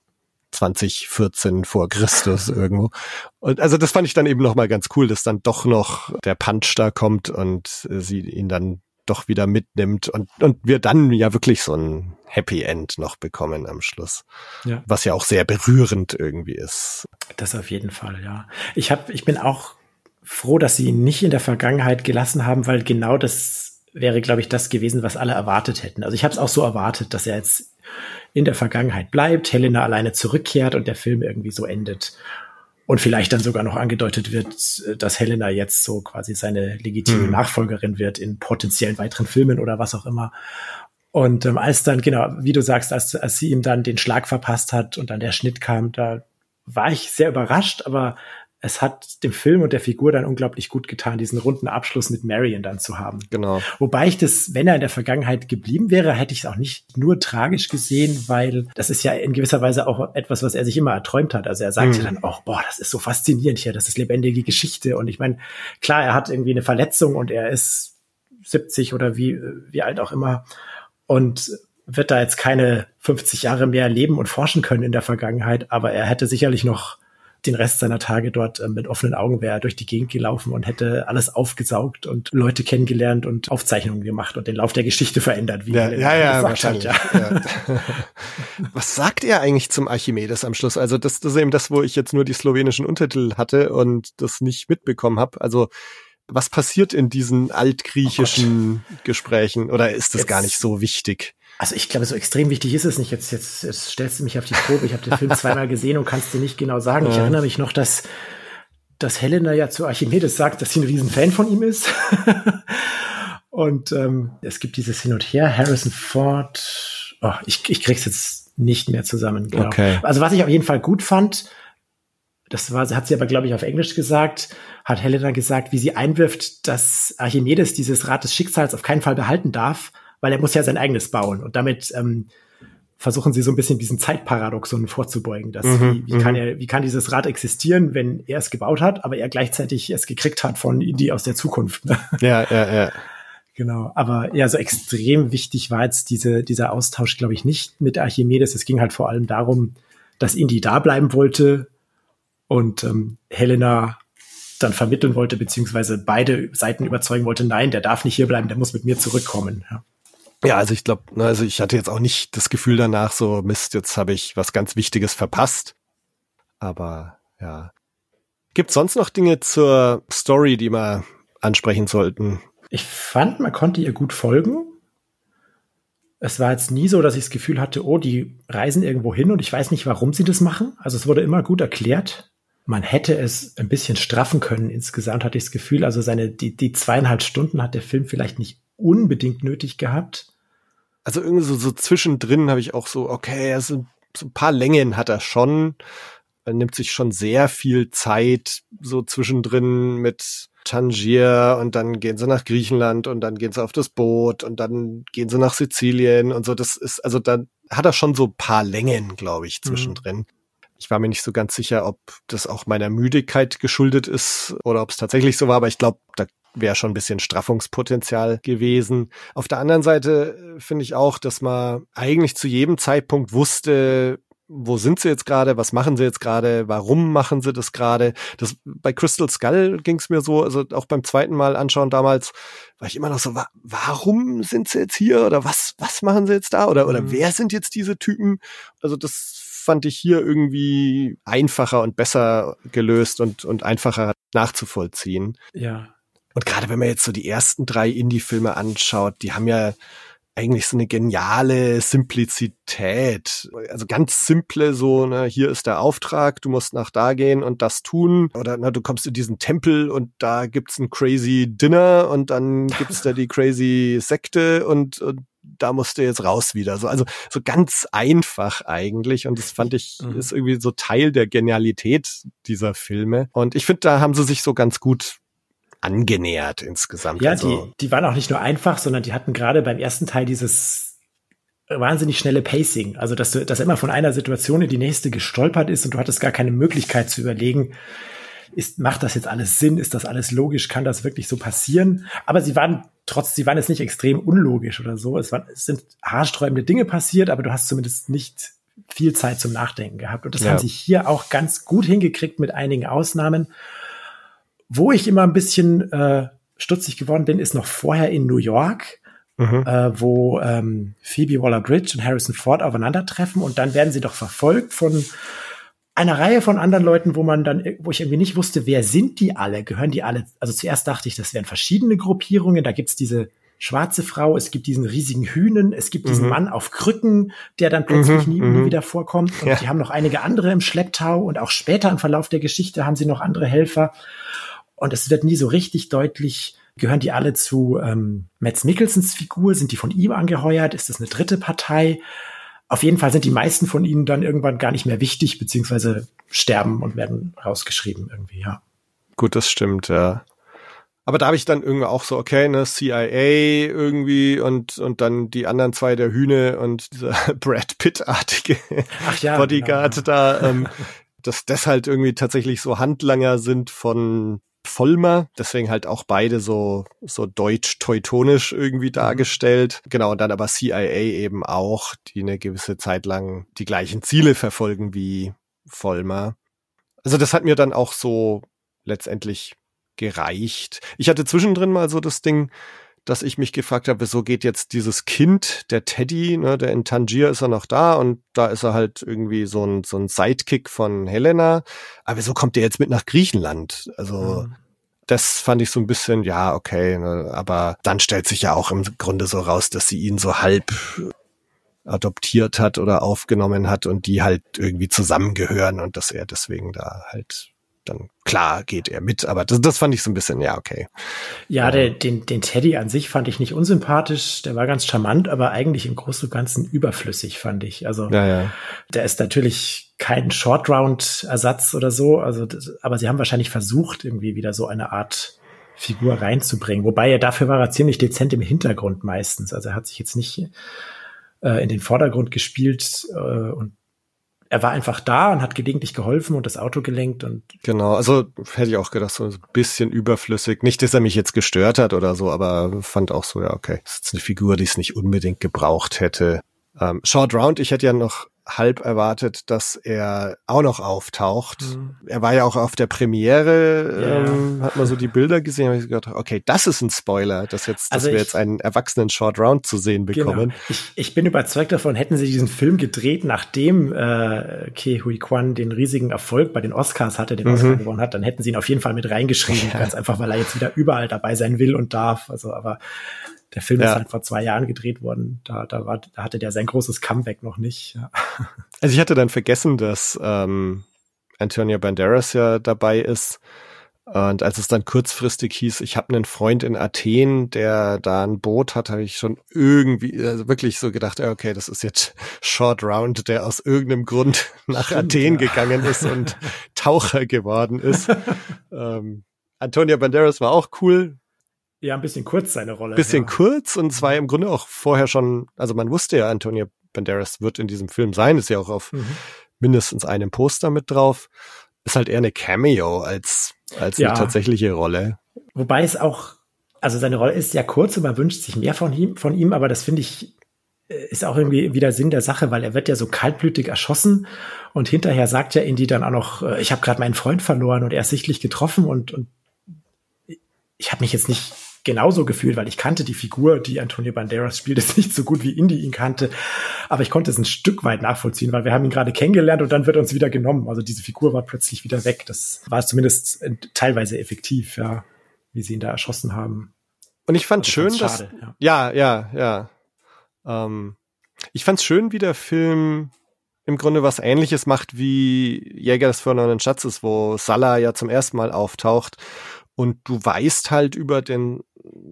A: 2014 vor Christus irgendwo. Und also das fand ich dann eben noch mal ganz cool, dass dann doch noch der Punch da kommt und sie ihn dann doch wieder mitnimmt und, und wir dann ja wirklich so ein Happy End noch bekommen am Schluss. Ja. Was ja auch sehr berührend irgendwie ist.
B: Das auf jeden Fall, ja. Ich hab, ich bin auch froh, dass sie ihn nicht in der Vergangenheit gelassen haben, weil genau das wäre, glaube ich, das gewesen, was alle erwartet hätten. Also ich habe es auch so erwartet, dass er jetzt in der Vergangenheit bleibt, Helena alleine zurückkehrt und der Film irgendwie so endet. Und vielleicht dann sogar noch angedeutet wird, dass Helena jetzt so quasi seine legitime hm. Nachfolgerin wird in potenziellen weiteren Filmen oder was auch immer. Und ähm, als dann, genau, wie du sagst, als, als sie ihm dann den Schlag verpasst hat und dann der Schnitt kam, da war ich sehr überrascht, aber es hat dem Film und der Figur dann unglaublich gut getan, diesen runden Abschluss mit Marion dann zu haben.
A: Genau.
B: Wobei ich das, wenn er in der Vergangenheit geblieben wäre, hätte ich es auch nicht nur tragisch gesehen, weil das ist ja in gewisser Weise auch etwas, was er sich immer erträumt hat. Also er sagt mhm. dann, oh, boah, das ist so faszinierend hier, das ist lebendige Geschichte. Und ich meine, klar, er hat irgendwie eine Verletzung und er ist 70 oder wie, wie alt auch immer. Und wird da jetzt keine 50 Jahre mehr leben und forschen können in der Vergangenheit, aber er hätte sicherlich noch den Rest seiner Tage dort äh, mit offenen Augen wäre er durch die Gegend gelaufen und hätte alles aufgesaugt und Leute kennengelernt und Aufzeichnungen gemacht und den Lauf der Geschichte verändert.
A: Wie ja, ja, ja, wahrscheinlich. Hat, ja. ja. Was sagt er eigentlich zum Archimedes am Schluss? Also das, das ist eben das, wo ich jetzt nur die slowenischen Untertitel hatte und das nicht mitbekommen habe. Also was passiert in diesen altgriechischen oh Gesprächen oder ist das jetzt, gar nicht so wichtig?
B: Also ich glaube, so extrem wichtig ist es nicht. Jetzt, jetzt, jetzt stellst du mich auf die Probe. Ich habe den Film zweimal gesehen und kannst dir nicht genau sagen. Ich erinnere mich noch, dass, dass Helena ja zu Archimedes sagt, dass sie ein Riesenfan von ihm ist. und ähm, es gibt dieses Hin und Her. Harrison Ford. Oh, ich, ich krieg's jetzt nicht mehr zusammen. Genau. Okay. Also was ich auf jeden Fall gut fand, das war, hat sie aber, glaube ich, auf Englisch gesagt, hat Helena gesagt, wie sie einwirft, dass Archimedes dieses Rad des Schicksals auf keinen Fall behalten darf, weil er muss ja sein eigenes bauen. Und damit ähm, versuchen sie so ein bisschen diesen Zeitparadoxon vorzubeugen. Dass mhm, wie, wie, kann mhm. er, wie kann dieses Rad existieren, wenn er es gebaut hat, aber er gleichzeitig es gekriegt hat von Indie aus der Zukunft. Ne?
A: Ja, ja, ja.
B: Genau, aber ja, so extrem wichtig war jetzt diese, dieser Austausch, glaube ich, nicht mit Archimedes. Es ging halt vor allem darum, dass Indy da bleiben wollte und ähm, Helena dann vermitteln wollte, beziehungsweise beide Seiten überzeugen wollte, nein, der darf nicht hier bleiben, der muss mit mir zurückkommen. Ja.
A: Ja, also ich glaube, ne, also ich hatte jetzt auch nicht das Gefühl danach, so Mist, jetzt habe ich was ganz Wichtiges verpasst. Aber ja. Gibt sonst noch Dinge zur Story, die wir ansprechen sollten?
B: Ich fand, man konnte ihr gut folgen. Es war jetzt nie so, dass ich das Gefühl hatte, oh, die reisen irgendwo hin und ich weiß nicht, warum sie das machen. Also es wurde immer gut erklärt. Man hätte es ein bisschen straffen können. Insgesamt hatte ich das Gefühl, also seine, die, die zweieinhalb Stunden hat der Film vielleicht nicht unbedingt nötig gehabt.
A: Also irgendwie so, so zwischendrin habe ich auch so, okay, also so ein paar Längen hat er schon. Er nimmt sich schon sehr viel Zeit so zwischendrin mit Tangier und dann gehen sie nach Griechenland und dann gehen sie auf das Boot und dann gehen sie nach Sizilien und so. Das ist, also da hat er schon so ein paar Längen, glaube ich, mhm. zwischendrin. Mhm. Ich war mir nicht so ganz sicher, ob das auch meiner Müdigkeit geschuldet ist oder ob es tatsächlich so war, aber ich glaube, da wäre schon ein bisschen Straffungspotenzial gewesen. Auf der anderen Seite äh, finde ich auch, dass man eigentlich zu jedem Zeitpunkt wusste, wo sind sie jetzt gerade, was machen sie jetzt gerade, warum machen sie das gerade. Das bei Crystal Skull ging es mir so, also auch beim zweiten Mal anschauen damals war ich immer noch so, wa warum sind sie jetzt hier oder was was machen sie jetzt da oder oder mhm. wer sind jetzt diese Typen? Also das fand ich hier irgendwie einfacher und besser gelöst und und einfacher nachzuvollziehen.
B: Ja.
A: Und gerade wenn man jetzt so die ersten drei Indie-Filme anschaut, die haben ja eigentlich so eine geniale Simplizität. Also ganz simple, so, ne, hier ist der Auftrag, du musst nach da gehen und das tun. Oder na, du kommst in diesen Tempel und da gibt's ein crazy Dinner und dann gibt's da die crazy Sekte und, und da musst du jetzt raus wieder. So, also so ganz einfach eigentlich. Und das fand ich, mhm. ist irgendwie so Teil der Genialität dieser Filme. Und ich finde, da haben sie sich so ganz gut angenähert insgesamt.
B: Ja, also, die, die waren auch nicht nur einfach, sondern die hatten gerade beim ersten Teil dieses wahnsinnig schnelle Pacing. Also, dass du, dass immer von einer Situation in die nächste gestolpert ist und du hattest gar keine Möglichkeit zu überlegen, ist, macht das jetzt alles Sinn? Ist das alles logisch? Kann das wirklich so passieren? Aber sie waren trotz, sie waren jetzt nicht extrem unlogisch oder so. Es, waren, es sind haarsträubende Dinge passiert, aber du hast zumindest nicht viel Zeit zum Nachdenken gehabt. Und das ja. haben sie hier auch ganz gut hingekriegt mit einigen Ausnahmen. Wo ich immer ein bisschen äh, stutzig geworden bin, ist noch vorher in New York, mhm. äh, wo ähm, Phoebe Waller-Bridge und Harrison Ford aufeinandertreffen und dann werden sie doch verfolgt von einer Reihe von anderen Leuten, wo man dann, wo ich irgendwie nicht wusste, wer sind die alle? Gehören die alle? Also zuerst dachte ich, das wären verschiedene Gruppierungen. Da gibt's diese schwarze Frau, es gibt diesen riesigen Hühnen, es gibt diesen mhm. Mann auf Krücken, der dann plötzlich mhm, nie, nie, mhm. wieder vorkommt. Und ja. die haben noch einige andere im Schlepptau und auch später im Verlauf der Geschichte haben sie noch andere Helfer. Und es wird nie so richtig deutlich, gehören die alle zu ähm, Metz Mickelsons Figur? Sind die von ihm angeheuert? Ist das eine dritte Partei? Auf jeden Fall sind die meisten von ihnen dann irgendwann gar nicht mehr wichtig, beziehungsweise sterben und werden rausgeschrieben irgendwie, ja.
A: Gut, das stimmt, ja. Aber da habe ich dann irgendwie auch so, okay, ne, CIA irgendwie und, und dann die anderen zwei der Hühne und dieser Brad Pitt-artige ja, Bodyguard genau. da, ähm, dass das halt irgendwie tatsächlich so Handlanger sind von Vollmer, deswegen halt auch beide so, so deutsch-teutonisch irgendwie mhm. dargestellt. Genau, und dann aber CIA eben auch, die eine gewisse Zeit lang die gleichen Ziele verfolgen wie Vollmer. Also das hat mir dann auch so letztendlich gereicht. Ich hatte zwischendrin mal so das Ding, dass ich mich gefragt habe, wieso geht jetzt dieses Kind, der Teddy, ne, der in Tangier ist er noch da und da ist er halt irgendwie so ein, so ein Sidekick von Helena. Aber wieso kommt der jetzt mit nach Griechenland? Also, mhm. das fand ich so ein bisschen, ja, okay, ne, aber dann stellt sich ja auch im Grunde so raus, dass sie ihn so halb adoptiert hat oder aufgenommen hat und die halt irgendwie zusammengehören und dass er deswegen da halt dann klar geht er mit, aber das, das fand ich so ein bisschen, ja, okay.
B: Ja, der, den, den Teddy an sich fand ich nicht unsympathisch, der war ganz charmant, aber eigentlich im Großen und Ganzen überflüssig, fand ich. Also ja, ja. der ist natürlich kein Short-Round-Ersatz oder so, also aber sie haben wahrscheinlich versucht, irgendwie wieder so eine Art Figur reinzubringen. Wobei er dafür war er ziemlich dezent im Hintergrund meistens. Also er hat sich jetzt nicht äh, in den Vordergrund gespielt äh, und er war einfach da und hat gelegentlich geholfen und das Auto gelenkt und.
A: Genau, also hätte ich auch gedacht, so ein bisschen überflüssig. Nicht, dass er mich jetzt gestört hat oder so, aber fand auch so, ja, okay, das ist eine Figur, die es nicht unbedingt gebraucht hätte. Ähm, Short Round, ich hätte ja noch halb erwartet, dass er auch noch auftaucht. Mhm. Er war ja auch auf der Premiere, yeah. ähm, hat man so die Bilder gesehen, habe ich gedacht, okay, das ist ein Spoiler, dass jetzt, dass also wir jetzt einen erwachsenen Short Round zu sehen genau. bekommen. Genau.
B: Ich, ich bin überzeugt davon, hätten sie diesen Film gedreht, nachdem äh, Ke Hui Kwan den riesigen Erfolg bei den Oscars hatte, den mhm. Oscar gewonnen hat, dann hätten sie ihn auf jeden Fall mit reingeschrieben, ja. ganz einfach, weil er jetzt wieder überall dabei sein will und darf. Also, aber der Film ja. ist halt vor zwei Jahren gedreht worden. Da, da, war, da hatte der sein großes Comeback noch nicht. Ja.
A: Also ich hatte dann vergessen, dass ähm, Antonio Banderas ja dabei ist. Und als es dann kurzfristig hieß, ich habe einen Freund in Athen, der da ein Boot hat, habe ich schon irgendwie also wirklich so gedacht, okay, das ist jetzt Short Round, der aus irgendeinem Grund nach Stimmt, Athen ja. gegangen ist und Taucher geworden ist. ähm, Antonio Banderas war auch cool,
B: ja, ein bisschen kurz seine Rolle.
A: Bisschen
B: ja.
A: kurz und zwar im Grunde auch vorher schon, also man wusste ja, Antonio Banderas wird in diesem Film sein, ist ja auch auf mhm. mindestens einem Poster mit drauf. Ist halt eher eine Cameo als, als ja. eine tatsächliche Rolle.
B: Wobei es auch, also seine Rolle ist ja kurz und man wünscht sich mehr von ihm, von ihm, aber das finde ich, äh, ist auch irgendwie wieder Sinn der Sache, weil er wird ja so kaltblütig erschossen und hinterher sagt ja Indy dann auch noch, äh, ich habe gerade meinen Freund verloren und er ist sichtlich getroffen und, und ich habe mich jetzt nicht genauso gefühlt, weil ich kannte die Figur, die Antonio Banderas spielt, ist nicht so gut wie Indy ihn kannte. Aber ich konnte es ein Stück weit nachvollziehen, weil wir haben ihn gerade kennengelernt und dann wird uns wieder genommen. Also diese Figur war plötzlich wieder weg. Das war zumindest teilweise effektiv, ja, wie sie ihn da erschossen haben.
A: Und ich fand also schön, dass, ja, ja, ja, ja. Ähm, ich fand's schön, wie der Film im Grunde was ähnliches macht wie Jäger des verlorenen Schatzes, wo Salah ja zum ersten Mal auftaucht und du weißt halt über den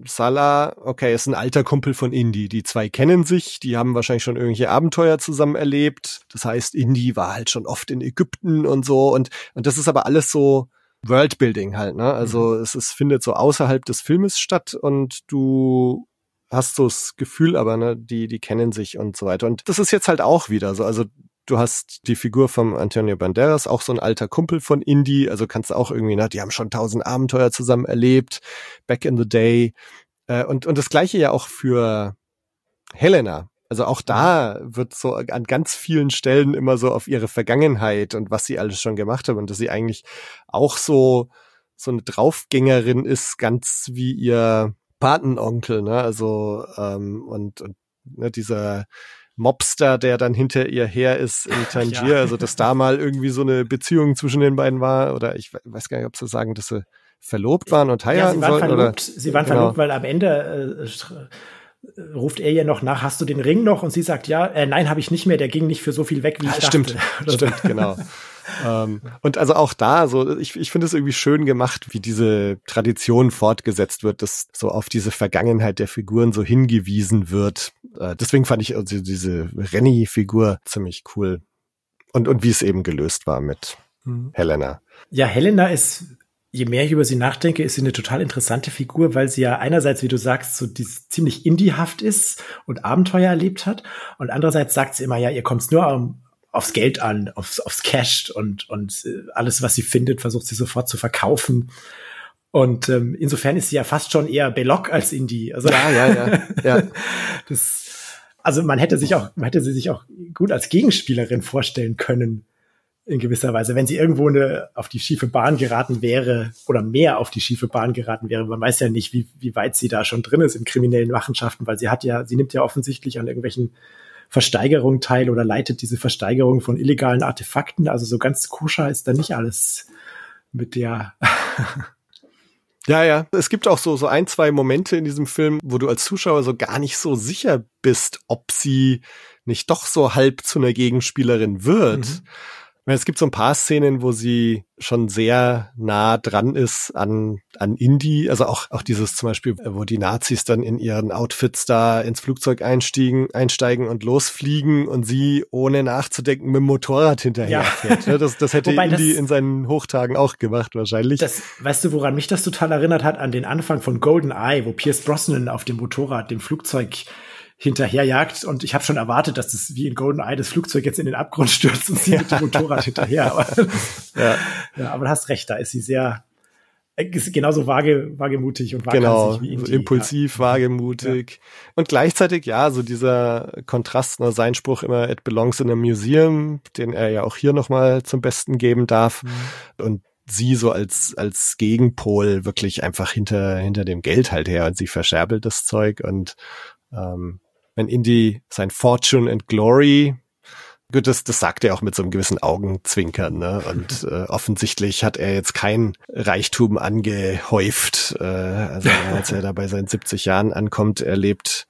A: Salah, okay, ist ein alter Kumpel von Indy. Die zwei kennen sich, die haben wahrscheinlich schon irgendwelche Abenteuer zusammen erlebt. Das heißt, Indy war halt schon oft in Ägypten und so. Und, und das ist aber alles so Worldbuilding halt, ne? Also mhm. es, es findet so außerhalb des Filmes statt und du hast so das Gefühl, aber ne, die, die kennen sich und so weiter. Und das ist jetzt halt auch wieder so. Also Du hast die Figur von Antonio Banderas, auch so ein alter Kumpel von Indy, also kannst du auch irgendwie, na, die haben schon tausend Abenteuer zusammen erlebt, back in the day. Äh, und, und das gleiche ja auch für Helena. Also auch da wird so an ganz vielen Stellen immer so auf ihre Vergangenheit und was sie alles schon gemacht haben und dass sie eigentlich auch so, so eine Draufgängerin ist, ganz wie ihr Patenonkel, ne? Also, ähm, und, und ne, dieser Mobster, der dann hinter ihr her ist in Tangier. Ja. Also, dass da mal irgendwie so eine Beziehung zwischen den beiden war. Oder ich weiß gar nicht, ob sie sagen, dass sie verlobt waren und heiraten ja, sie waren sollten.
B: Verlobt, oder? Sie waren genau. verlobt, weil am Ende äh, ruft er ihr noch nach, hast du den Ring noch? Und sie sagt, ja, äh, nein, habe ich nicht mehr, der ging nicht für so viel weg, wie ich ja,
A: stimmt, dachte. Stimmt, genau. ähm, und also auch da, so ich, ich finde es irgendwie schön gemacht, wie diese Tradition fortgesetzt wird, dass so auf diese Vergangenheit der Figuren so hingewiesen wird. Äh, deswegen fand ich also diese Renny-Figur ziemlich cool. Und, und wie es eben gelöst war mit mhm. Helena.
B: Ja, Helena ist je mehr ich über sie nachdenke, ist sie eine total interessante Figur, weil sie ja einerseits, wie du sagst, so dies, ziemlich indiehaft ist und Abenteuer erlebt hat. Und andererseits sagt sie immer, ja, ihr kommt nur um, aufs Geld an, aufs, aufs Cash und, und äh, alles, was sie findet, versucht sie sofort zu verkaufen. Und ähm, insofern ist sie ja fast schon eher Belloc als Indie. Also, ja, ja, ja. ja. das, also man hätte sich auch, man hätte sie sich auch gut als Gegenspielerin vorstellen können in gewisser Weise. Wenn sie irgendwo eine, auf die schiefe Bahn geraten wäre oder mehr auf die schiefe Bahn geraten wäre, man weiß ja nicht, wie, wie weit sie da schon drin ist in kriminellen Machenschaften, weil sie hat ja, sie nimmt ja offensichtlich an irgendwelchen Versteigerungen teil oder leitet diese Versteigerung von illegalen Artefakten. Also so ganz koscher ist da nicht alles mit der.
A: Ja, ja. Es gibt auch so, so ein, zwei Momente in diesem Film, wo du als Zuschauer so gar nicht so sicher bist, ob sie nicht doch so halb zu einer Gegenspielerin wird. Mhm. Es gibt so ein paar Szenen, wo sie schon sehr nah dran ist an, an Indie. Also auch, auch dieses zum Beispiel, wo die Nazis dann in ihren Outfits da ins Flugzeug einstiegen, einsteigen und losfliegen und sie ohne nachzudenken mit dem Motorrad hinterher ja. Das, das hätte Indie das, in seinen Hochtagen auch gemacht wahrscheinlich.
B: Das, weißt du, woran mich das total erinnert hat? An den Anfang von Golden Eye, wo Pierce Brosnan auf dem Motorrad dem Flugzeug hinterherjagt. Und ich habe schon erwartet, dass das wie in Golden Eye das Flugzeug jetzt in den Abgrund stürzt und sie mit dem Motorrad hinterher. Aber, ja. ja, aber du hast recht, da ist sie sehr ist genauso vage, wagemutig und
A: genau, wie so impulsiv, ja. wagemutig. Ja. Und gleichzeitig, ja, so dieser Kontrast, ne, sein Spruch immer, it belongs in a museum, den er ja auch hier nochmal zum Besten geben darf. Mhm. Und sie so als, als Gegenpol wirklich einfach hinter, hinter dem Geld halt her und sie verscherbelt das Zeug und ähm, wenn Indy sein Fortune and Glory Gut, das, das sagt er auch mit so einem gewissen Augenzwinkern, ne? Und äh, offensichtlich hat er jetzt kein Reichtum angehäuft. Äh, also als er da bei seinen 70 Jahren ankommt, er lebt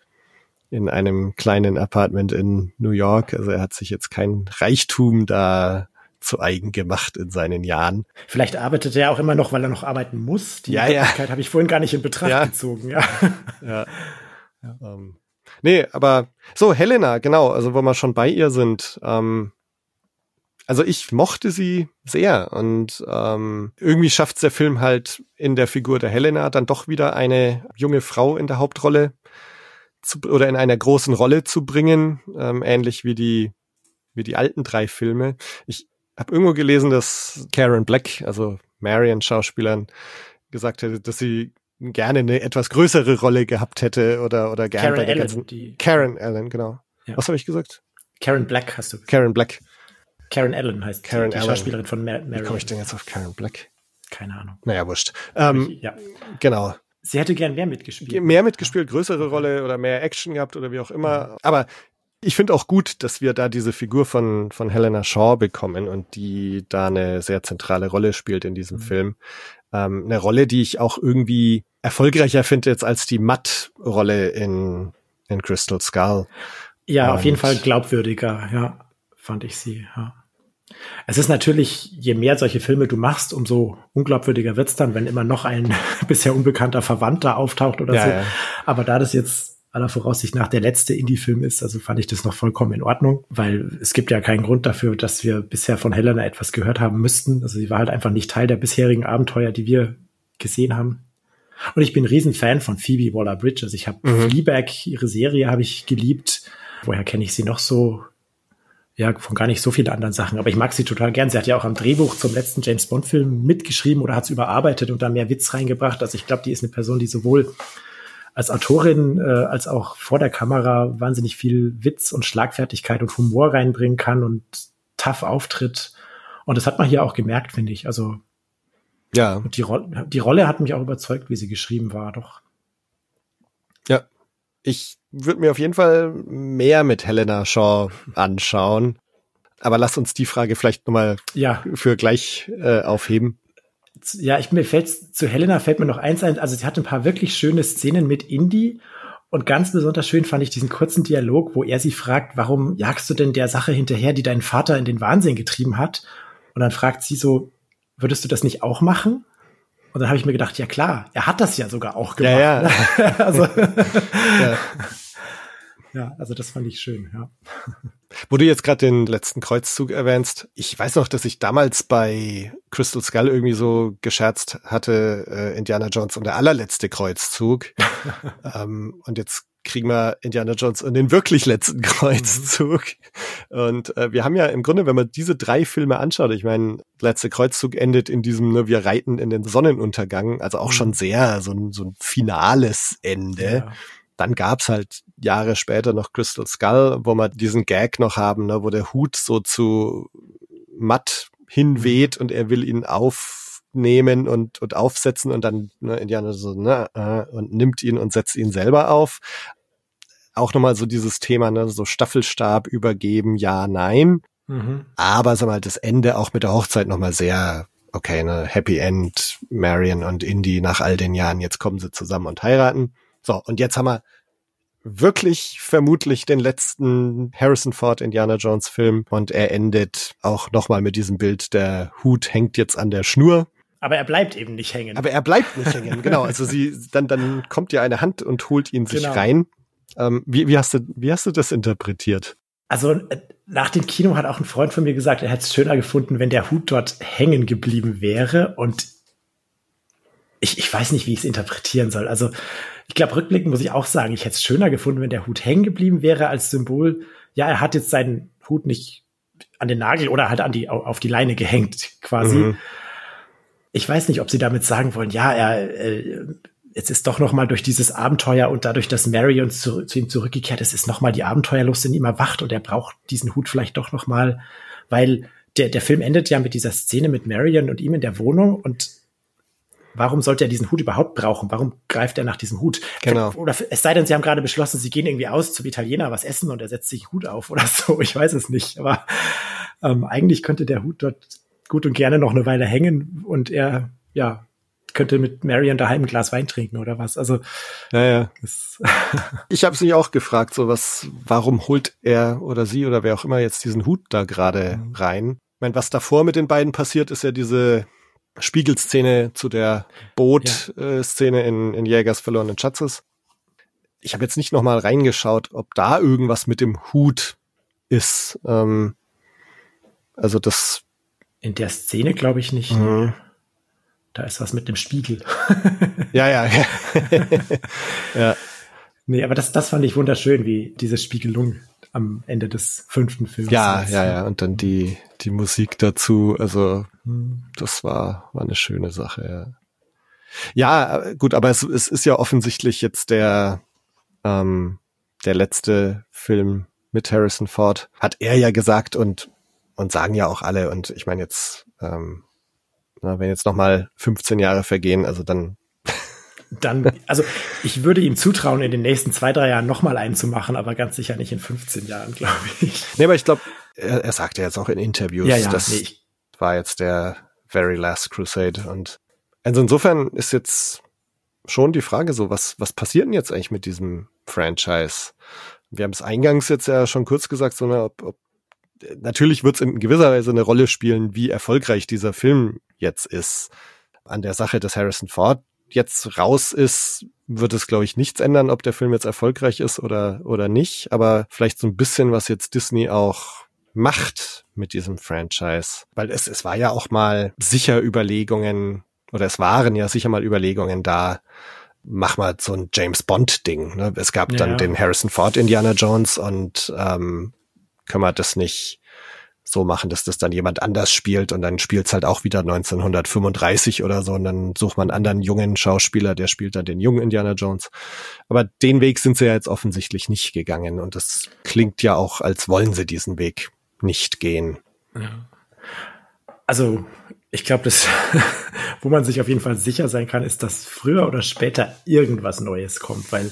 A: in einem kleinen Apartment in New York. Also er hat sich jetzt kein Reichtum da zu eigen gemacht in seinen Jahren.
B: Vielleicht arbeitet er auch immer noch, weil er noch arbeiten muss. Die
A: ja, ja.
B: habe ich vorhin gar nicht in Betracht ja. gezogen. Ja.
A: ja. ja. Ähm, Nee, aber so, Helena, genau, also wo wir schon bei ihr sind. Ähm, also ich mochte sie sehr und ähm, irgendwie schafft der Film halt in der Figur der Helena dann doch wieder eine junge Frau in der Hauptrolle zu, oder in einer großen Rolle zu bringen, ähm, ähnlich wie die wie die alten drei Filme. Ich habe irgendwo gelesen, dass Karen Black, also Marion Schauspielern, gesagt hätte, dass sie gerne eine etwas größere Rolle gehabt hätte oder oder gerne
B: Karen
A: bei der
B: Allen,
A: ganzen die Karen Allen, genau. Ja. Was habe ich gesagt?
B: Karen Black hast du.
A: Gesagt. Karen Black.
B: Karen Allen heißt
A: Karen
B: die, Allen. Schauspielerin von Mar
A: Wie komme ich denn jetzt auf Karen Black?
B: Keine Ahnung.
A: Naja, wurscht. Ähm, ja. Genau.
B: Sie hätte gern mehr mitgespielt.
A: Mehr mitgespielt, größere Rolle oder mehr Action gehabt oder wie auch immer. Aber ich finde auch gut, dass wir da diese Figur von, von Helena Shaw bekommen und die da eine sehr zentrale Rolle spielt in diesem mhm. Film. Ähm, eine Rolle, die ich auch irgendwie erfolgreicher finde jetzt als die Matt-Rolle in, in Crystal Skull.
B: Ja, Und auf jeden Fall glaubwürdiger, ja, fand ich sie, ja. Es ist natürlich, je mehr solche Filme du machst, umso unglaubwürdiger wird's dann, wenn immer noch ein bisher unbekannter Verwandter auftaucht oder ja, so. Ja. Aber da das jetzt aller Voraussicht nach der letzte Indie-Film ist, also fand ich das noch vollkommen in Ordnung, weil es gibt ja keinen Grund dafür, dass wir bisher von Helena etwas gehört haben müssten. Also sie war halt einfach nicht Teil der bisherigen Abenteuer, die wir gesehen haben. Und ich bin ein Riesenfan von Phoebe Waller-Bridge. Also ich habe mhm. Fleabag, ihre Serie habe ich geliebt. Woher kenne ich sie noch so? Ja, von gar nicht so vielen anderen Sachen. Aber ich mag sie total gern. Sie hat ja auch am Drehbuch zum letzten James Bond-Film mitgeschrieben oder hat es überarbeitet und da mehr Witz reingebracht. Also ich glaube, die ist eine Person, die sowohl als Autorin äh, als auch vor der Kamera wahnsinnig viel Witz und Schlagfertigkeit und Humor reinbringen kann und tough auftritt. Und das hat man hier auch gemerkt, finde ich. Also
A: ja.
B: Und die, Ro die Rolle hat mich auch überzeugt, wie sie geschrieben war, doch.
A: Ja. Ich würde mir auf jeden Fall mehr mit Helena Shaw anschauen. Aber lass uns die Frage vielleicht nochmal
B: ja.
A: für gleich äh, aufheben.
B: Ja, ich mir fällt zu Helena fällt mir noch eins ein. Also sie hat ein paar wirklich schöne Szenen mit Indie. Und ganz besonders schön fand ich diesen kurzen Dialog, wo er sie fragt, warum jagst du denn der Sache hinterher, die deinen Vater in den Wahnsinn getrieben hat? Und dann fragt sie so, würdest du das nicht auch machen? Und dann habe ich mir gedacht, ja klar, er hat das ja sogar auch gemacht.
A: Ja,
B: ja. also, ja. ja, also das fand ich schön, ja.
A: Wo du jetzt gerade den letzten Kreuzzug erwähnst, ich weiß noch, dass ich damals bei Crystal Skull irgendwie so gescherzt hatte, äh, Indiana Jones und der allerletzte Kreuzzug. ähm, und jetzt kriegen wir Indiana Jones und den wirklich letzten Kreuzzug. Mhm. Und äh, wir haben ja im Grunde, wenn man diese drei Filme anschaut, ich meine, letzte Kreuzzug endet in diesem, ne, wir reiten in den Sonnenuntergang, also auch mhm. schon sehr so ein, so ein finales Ende. Ja. Dann gab's halt Jahre später noch Crystal Skull, wo wir diesen Gag noch haben, ne, wo der Hut so zu matt hinweht und er will ihn aufnehmen und, und aufsetzen und dann ne, Indiana so, ne, äh, und nimmt ihn und setzt ihn selber auf. Auch nochmal so dieses Thema, ne, so Staffelstab übergeben, ja, nein. Mhm. Aber sag mal, das Ende auch mit der Hochzeit nochmal sehr, okay, ne, Happy End, Marion und Indy nach all den Jahren, jetzt kommen sie zusammen und heiraten. So, und jetzt haben wir wirklich vermutlich den letzten Harrison Ford Indiana Jones Film und er endet auch nochmal mit diesem Bild, der Hut hängt jetzt an der Schnur.
B: Aber er bleibt eben nicht hängen.
A: Aber er bleibt nicht hängen, genau. Also sie, dann, dann kommt ja eine Hand und holt ihn sich genau. rein. Ähm, wie, wie, hast du, wie hast du das interpretiert?
B: Also äh, nach dem Kino hat auch ein Freund von mir gesagt, er hätte es schöner gefunden, wenn der Hut dort hängen geblieben wäre. Und ich, ich weiß nicht, wie ich es interpretieren soll. Also ich glaube, rückblickend muss ich auch sagen, ich hätte es schöner gefunden, wenn der Hut hängen geblieben wäre als Symbol. Ja, er hat jetzt seinen Hut nicht an den Nagel oder halt an die, auf die Leine gehängt, quasi. Mhm. Ich weiß nicht, ob sie damit sagen wollen, ja, er, äh, jetzt ist doch noch mal durch dieses Abenteuer und dadurch, dass Marion zu, zu ihm zurückgekehrt ist, ist noch mal die Abenteuerlust in ihm erwacht und er braucht diesen Hut vielleicht doch noch mal, weil der, der Film endet ja mit dieser Szene mit Marion und ihm in der Wohnung und warum sollte er diesen Hut überhaupt brauchen? Warum greift er nach diesem Hut?
A: Genau.
B: Oder es sei denn, sie haben gerade beschlossen, sie gehen irgendwie aus zum Italiener was essen und er setzt sich Hut auf oder so. Ich weiß es nicht. Aber ähm, eigentlich könnte der Hut dort gut und gerne noch eine Weile hängen und er, ja, könnte mit Marion daheim ein Glas Wein trinken oder was. Also
A: ja, ja. ich habe sie auch gefragt, so was, warum holt er oder sie oder wer auch immer jetzt diesen Hut da gerade mhm. rein? Ich meine, was davor mit den beiden passiert, ist ja diese Spiegelszene zu der Boot-Szene ja. in, in Jägers verlorenen Schatzes. Ich habe jetzt nicht noch mal reingeschaut, ob da irgendwas mit dem Hut ist. Ähm, also das.
B: In der Szene glaube ich nicht. Mhm. Da ist was mit dem Spiegel.
A: ja, ja, ja.
B: ja. Nee, aber das, das fand ich wunderschön, wie diese Spiegelung am Ende des fünften Films.
A: Ja, ja, ja. Und dann die, die Musik dazu. Also, das war, war eine schöne Sache, ja. Ja, gut, aber es, es ist ja offensichtlich jetzt der, ähm, der letzte Film mit Harrison Ford. Hat er ja gesagt und, und sagen ja auch alle. Und ich meine jetzt, ähm, na, wenn jetzt noch mal 15 Jahre vergehen, also dann
B: dann, also ich würde ihm zutrauen, in den nächsten zwei, drei Jahren nochmal einen zu machen, aber ganz sicher nicht in 15 Jahren, glaube ich.
A: Nee, aber ich glaube, er, er sagt ja jetzt auch in Interviews, ja, ja, das nee, war jetzt der Very Last Crusade. Und also insofern ist jetzt schon die Frage so, was, was passiert denn jetzt eigentlich mit diesem Franchise? Wir haben es eingangs jetzt ja schon kurz gesagt, so eine, ob, ob natürlich wird es in gewisser Weise eine Rolle spielen, wie erfolgreich dieser Film jetzt ist. An der Sache, dass Harrison Ford jetzt raus ist, wird es, glaube ich, nichts ändern, ob der Film jetzt erfolgreich ist oder, oder nicht. Aber vielleicht so ein bisschen, was jetzt Disney auch macht mit diesem Franchise. Weil es, es war ja auch mal sicher Überlegungen, oder es waren ja sicher mal Überlegungen da, mach mal so ein James Bond-Ding. Ne? Es gab ja, dann ja. den Harrison Ford Indiana Jones und ähm, können wir das nicht so machen, dass das dann jemand anders spielt und dann spielt's halt auch wieder 1935 oder so und dann sucht man einen anderen jungen Schauspieler, der spielt dann den jungen Indiana Jones. Aber den Weg sind sie ja jetzt offensichtlich nicht gegangen und das klingt ja auch, als wollen sie diesen Weg nicht gehen.
B: Also ich glaube, das, wo man sich auf jeden Fall sicher sein kann, ist, dass früher oder später irgendwas Neues kommt, weil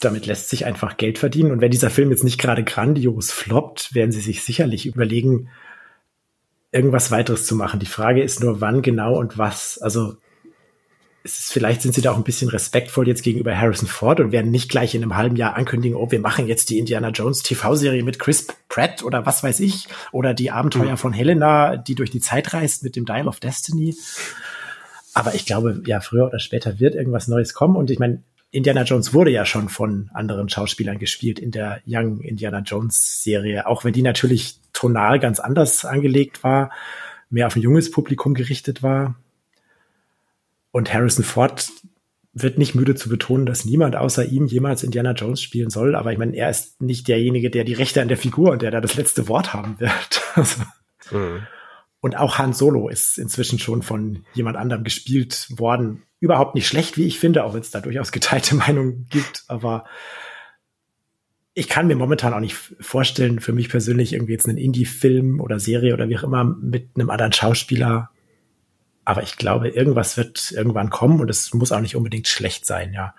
B: damit lässt sich einfach Geld verdienen. Und wenn dieser Film jetzt nicht gerade grandios floppt, werden sie sich sicherlich überlegen, irgendwas weiteres zu machen. Die Frage ist nur, wann genau und was. Also ist, vielleicht sind sie da auch ein bisschen respektvoll jetzt gegenüber Harrison Ford und werden nicht gleich in einem halben Jahr ankündigen, oh, wir machen jetzt die Indiana Jones TV-Serie mit Chris Pratt oder was weiß ich oder die Abenteuer mhm. von Helena, die durch die Zeit reist mit dem Dial of Destiny. Aber ich glaube, ja, früher oder später wird irgendwas Neues kommen und ich meine, Indiana Jones wurde ja schon von anderen Schauspielern gespielt in der Young Indiana Jones Serie, auch wenn die natürlich tonal ganz anders angelegt war, mehr auf ein junges Publikum gerichtet war. Und Harrison Ford wird nicht müde zu betonen, dass niemand außer ihm jemals Indiana Jones spielen soll. Aber ich meine, er ist nicht derjenige, der die Rechte an der Figur und der da das letzte Wort haben wird. Also, mhm. Und auch Han Solo ist inzwischen schon von jemand anderem gespielt worden. Überhaupt nicht schlecht, wie ich finde, auch wenn es da durchaus geteilte Meinungen gibt. Aber ich kann mir momentan auch nicht vorstellen, für mich persönlich irgendwie jetzt einen Indie-Film oder Serie oder wie auch immer mit einem anderen Schauspieler. Aber ich glaube, irgendwas wird irgendwann kommen und es muss auch nicht unbedingt schlecht sein, ja.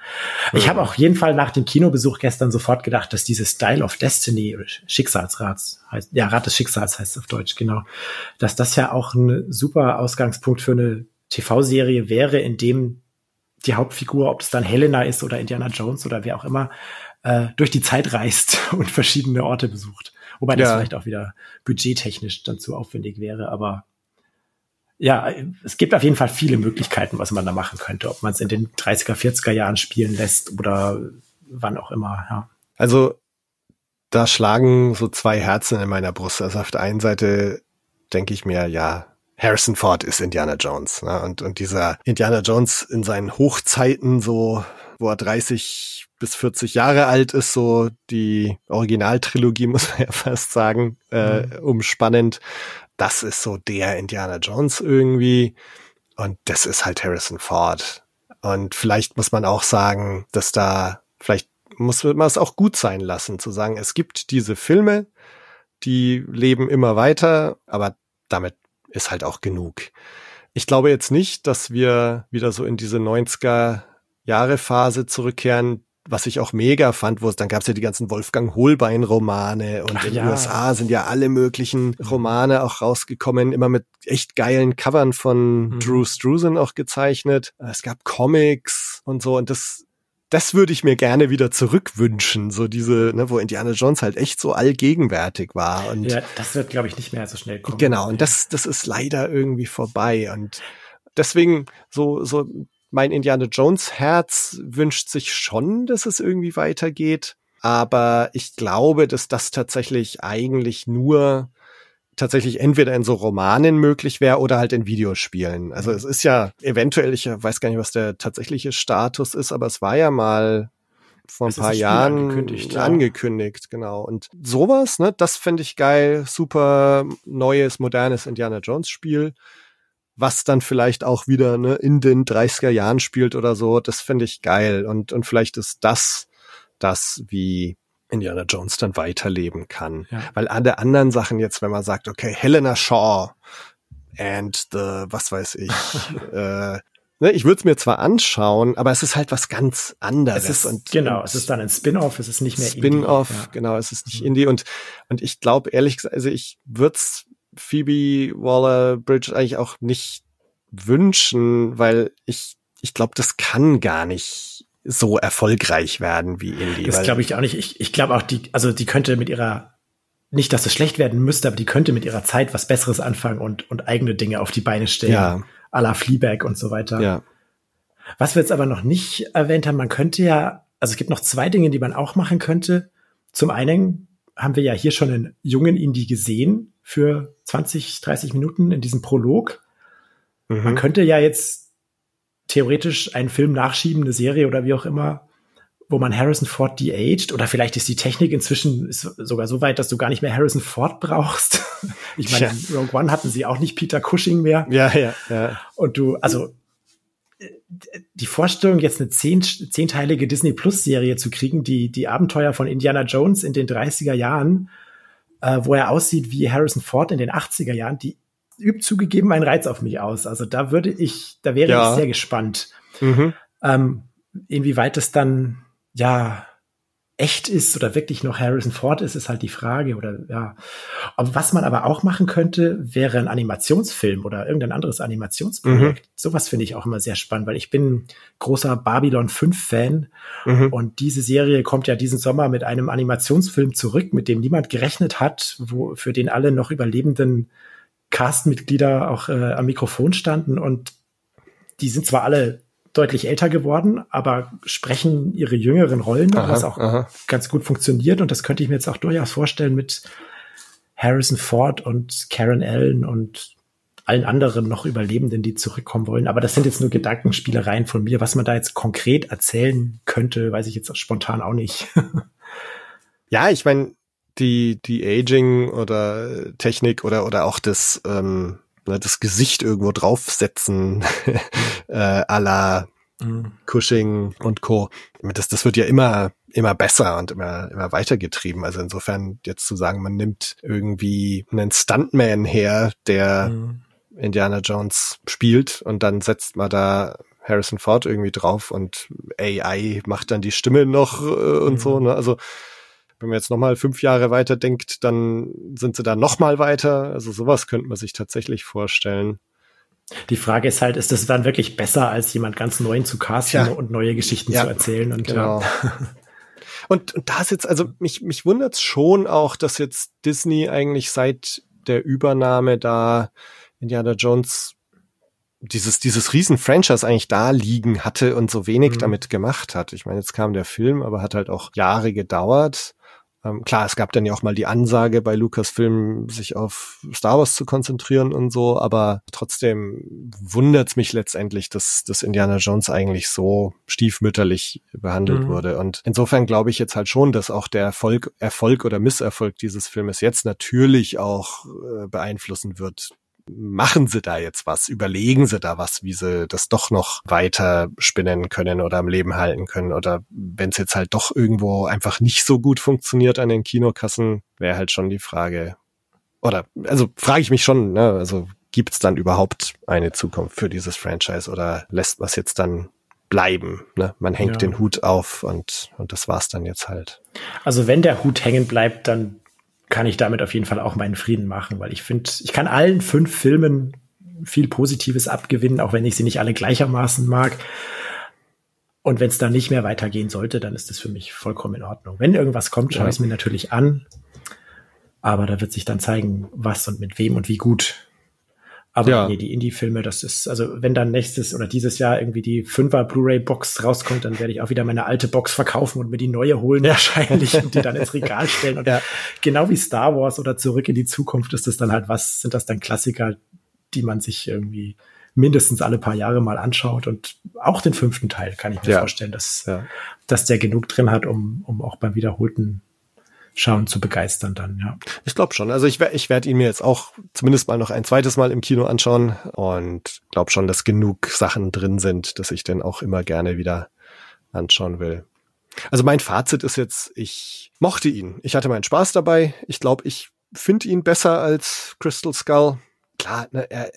B: Mhm. Ich habe auf jeden Fall nach dem Kinobesuch gestern sofort gedacht, dass dieses Style of Destiny, Schicksalsrats heißt, ja, Rat des Schicksals heißt es auf Deutsch, genau, dass das ja auch ein super Ausgangspunkt für eine TV-Serie wäre, in dem die Hauptfigur, ob es dann Helena ist oder Indiana Jones oder wer auch immer, äh, durch die Zeit reist und verschiedene Orte besucht. Wobei das vielleicht auch wieder budgettechnisch dann zu aufwendig wäre, aber ja, es gibt auf jeden Fall viele Möglichkeiten, was man da machen könnte, ob man es in den 30er, 40er Jahren spielen lässt oder wann auch immer, ja.
A: Also da schlagen so zwei Herzen in meiner Brust. Also auf der einen Seite denke ich mir, ja, Harrison Ford ist Indiana Jones. Ne? Und, und dieser Indiana Jones in seinen Hochzeiten, so, wo er 30 bis 40 Jahre alt ist, so die Originaltrilogie, muss man ja fast sagen, äh, mhm. umspannend. Das ist so der Indiana Jones irgendwie. Und das ist halt Harrison Ford. Und vielleicht muss man auch sagen, dass da, vielleicht muss man es auch gut sein lassen, zu sagen, es gibt diese Filme, die leben immer weiter, aber damit ist halt auch genug. Ich glaube jetzt nicht, dass wir wieder so in diese 90er Jahre Phase zurückkehren, was ich auch mega fand, wo es dann gab es ja die ganzen Wolfgang Holbein Romane und Ach, in den ja. USA sind ja alle möglichen mhm. Romane auch rausgekommen, immer mit echt geilen Covern von mhm. Drew Struzan auch gezeichnet. Es gab Comics und so und das das würde ich mir gerne wieder zurückwünschen, so diese, ne, wo Indiana Jones halt echt so allgegenwärtig war. Und
B: ja, das wird, glaube ich, nicht mehr so schnell kommen.
A: Genau, und das, das ist leider irgendwie vorbei. Und deswegen so, so mein Indiana Jones Herz wünscht sich schon, dass es irgendwie weitergeht. Aber ich glaube, dass das tatsächlich eigentlich nur tatsächlich entweder in so Romanen möglich wäre oder halt in Videospielen. Also es ist ja eventuell, ich weiß gar nicht, was der tatsächliche Status ist, aber es war ja mal vor ein es paar Jahren angekündigt, ja. angekündigt, genau. Und sowas, ne, das fände ich geil, super neues, modernes Indiana Jones Spiel, was dann vielleicht auch wieder ne, in den 30er Jahren spielt oder so, das fände ich geil. Und, und vielleicht ist das das, wie Indiana Jones dann weiterleben kann. Ja. Weil alle anderen Sachen jetzt, wenn man sagt, okay, Helena Shaw and the, was weiß ich, äh, ne, ich würde es mir zwar anschauen, aber es ist halt was ganz anderes.
B: Es ist,
A: und,
B: genau, und es ist dann ein Spin-off, es ist nicht mehr
A: Spin-off, ja. genau, es ist nicht mhm. Indie und und ich glaube ehrlich gesagt, also ich würde Phoebe Waller-Bridge eigentlich auch nicht wünschen, weil ich ich glaube, das kann gar nicht so erfolgreich werden wie Indie.
B: Das glaube ich auch nicht. Ich, ich glaube auch, die, also die könnte mit ihrer, nicht, dass es schlecht werden müsste, aber die könnte mit ihrer Zeit was Besseres anfangen und, und eigene Dinge auf die Beine stellen. Ja. A la Fleabag und so weiter.
A: Ja.
B: Was wir jetzt aber noch nicht erwähnt haben, man könnte ja, also es gibt noch zwei Dinge, die man auch machen könnte. Zum einen haben wir ja hier schon einen jungen Indie gesehen für 20, 30 Minuten in diesem Prolog. Mhm. Man könnte ja jetzt theoretisch einen Film nachschieben, eine Serie oder wie auch immer, wo man Harrison Ford de-aged oder vielleicht ist die Technik inzwischen sogar so weit, dass du gar nicht mehr Harrison Ford brauchst. ich meine, ja. in Rogue One hatten sie auch nicht Peter Cushing mehr.
A: Ja, ja, ja.
B: Und du, also die Vorstellung, jetzt eine zehn, zehnteilige Disney Plus Serie zu kriegen, die die Abenteuer von Indiana Jones in den 30er Jahren, äh, wo er aussieht wie Harrison Ford in den 80er Jahren, die übt zugegeben einen Reiz auf mich aus. Also da würde ich, da wäre ja. ich sehr gespannt, mhm. ähm, inwieweit es dann ja echt ist oder wirklich noch Harrison Ford ist, ist halt die Frage oder ja. Aber was man aber auch machen könnte, wäre ein Animationsfilm oder irgendein anderes Animationsprojekt. Mhm. Sowas finde ich auch immer sehr spannend, weil ich bin großer Babylon 5 Fan mhm. und diese Serie kommt ja diesen Sommer mit einem Animationsfilm zurück, mit dem niemand gerechnet hat, wo für den alle noch überlebenden Castmitglieder auch äh, am Mikrofon standen und die sind zwar alle deutlich älter geworden, aber sprechen ihre jüngeren Rollen, aha, was auch aha. ganz gut funktioniert. Und das könnte ich mir jetzt auch durchaus vorstellen mit Harrison Ford und Karen Allen und allen anderen noch Überlebenden, die zurückkommen wollen. Aber das sind jetzt nur Gedankenspielereien von mir. Was man da jetzt konkret erzählen könnte, weiß ich jetzt spontan auch nicht.
A: ja, ich meine, die, die Aging oder Technik oder, oder auch das, ähm, ne, das Gesicht irgendwo draufsetzen, äh, à la mhm. Cushing und Co. Das, das wird ja immer, immer besser und immer, immer weitergetrieben. Also insofern jetzt zu sagen, man nimmt irgendwie einen Stuntman her, der mhm. Indiana Jones spielt und dann setzt man da Harrison Ford irgendwie drauf und AI macht dann die Stimme noch äh, und mhm. so. Ne? Also wenn man jetzt nochmal fünf Jahre weiter denkt, dann sind sie da nochmal weiter. Also sowas könnte man sich tatsächlich vorstellen.
B: Die Frage ist halt, ist das dann wirklich besser, als jemand ganz neuen zu casten ja. und neue Geschichten ja. zu erzählen? Und
A: genau. Ja. Und, und da ist jetzt, also mich, mich wundert es schon auch, dass jetzt Disney eigentlich seit der Übernahme da Indiana Jones dieses, dieses Riesen-Franchise eigentlich da liegen hatte und so wenig mhm. damit gemacht hat. Ich meine, jetzt kam der Film, aber hat halt auch Jahre gedauert. Ähm, klar, es gab dann ja auch mal die Ansage bei Lucasfilm, sich auf Star Wars zu konzentrieren und so, aber trotzdem wundert's mich letztendlich, dass, dass Indiana Jones eigentlich so stiefmütterlich behandelt mhm. wurde. Und insofern glaube ich jetzt halt schon, dass auch der Erfolg, Erfolg oder Misserfolg dieses Filmes jetzt natürlich auch äh, beeinflussen wird, machen sie da jetzt was? Überlegen sie da was, wie sie das doch noch weiter spinnen können oder am Leben halten können? Oder wenn es jetzt halt doch irgendwo einfach nicht so gut funktioniert an den Kinokassen, wäre halt schon die Frage. Oder, also frage ich mich schon, ne? Also gibt es dann überhaupt eine Zukunft für dieses Franchise oder lässt man es jetzt dann bleiben. Ne? Man hängt ja. den Hut auf und, und das war's dann jetzt halt.
B: Also wenn der Hut hängen bleibt, dann kann ich damit auf jeden Fall auch meinen Frieden machen, weil ich finde, ich kann allen fünf Filmen viel Positives abgewinnen, auch wenn ich sie nicht alle gleichermaßen mag. Und wenn es dann nicht mehr weitergehen sollte, dann ist das für mich vollkommen in Ordnung. Wenn irgendwas kommt, schaue ich es mir natürlich an. Aber da wird sich dann zeigen, was und mit wem und wie gut. Aber ja. nee, die Indie-Filme, das ist, also wenn dann nächstes oder dieses Jahr irgendwie die Fünfer Blu-ray-Box rauskommt, dann werde ich auch wieder meine alte Box verkaufen und mir die neue holen wahrscheinlich und die dann ins Regal stellen. Und ja. genau wie Star Wars oder Zurück in die Zukunft ist das dann halt was, sind das dann Klassiker, die man sich irgendwie mindestens alle paar Jahre mal anschaut. Und auch den fünften Teil kann ich mir ja. vorstellen, dass, dass der genug drin hat, um, um auch beim wiederholten Schauen zu begeistern dann, ja.
A: Ich glaube schon. Also ich, ich werde ihn mir jetzt auch zumindest mal noch ein zweites Mal im Kino anschauen und glaube schon, dass genug Sachen drin sind, dass ich den auch immer gerne wieder anschauen will. Also mein Fazit ist jetzt, ich mochte ihn. Ich hatte meinen Spaß dabei. Ich glaube, ich finde ihn besser als Crystal Skull. Klar, ne, er,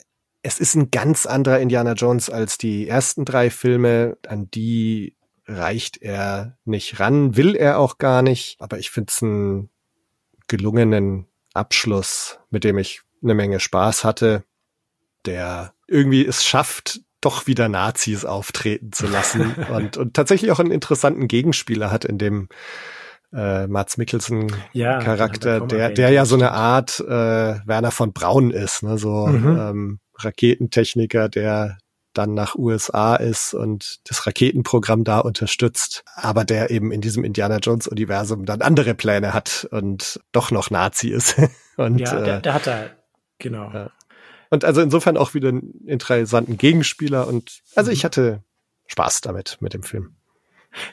A: es ist ein ganz anderer Indiana Jones als die ersten drei Filme, an die reicht er nicht ran, will er auch gar nicht. Aber ich finde es einen gelungenen Abschluss, mit dem ich eine Menge Spaß hatte, der irgendwie es schafft, doch wieder Nazis auftreten zu lassen und, und tatsächlich auch einen interessanten Gegenspieler hat in dem äh, Mats Mikkelsen ja, Charakter, der, der ja so eine Art äh, Werner von Braun ist, ne? so mhm. ähm, Raketentechniker, der dann nach USA ist und das Raketenprogramm da unterstützt, aber der eben in diesem Indiana Jones Universum dann andere Pläne hat und doch noch Nazi ist. und,
B: ja, der, äh, der hat da, genau. Ja.
A: Und also insofern auch wieder einen interessanten Gegenspieler und also ich mhm. hatte Spaß damit, mit dem Film.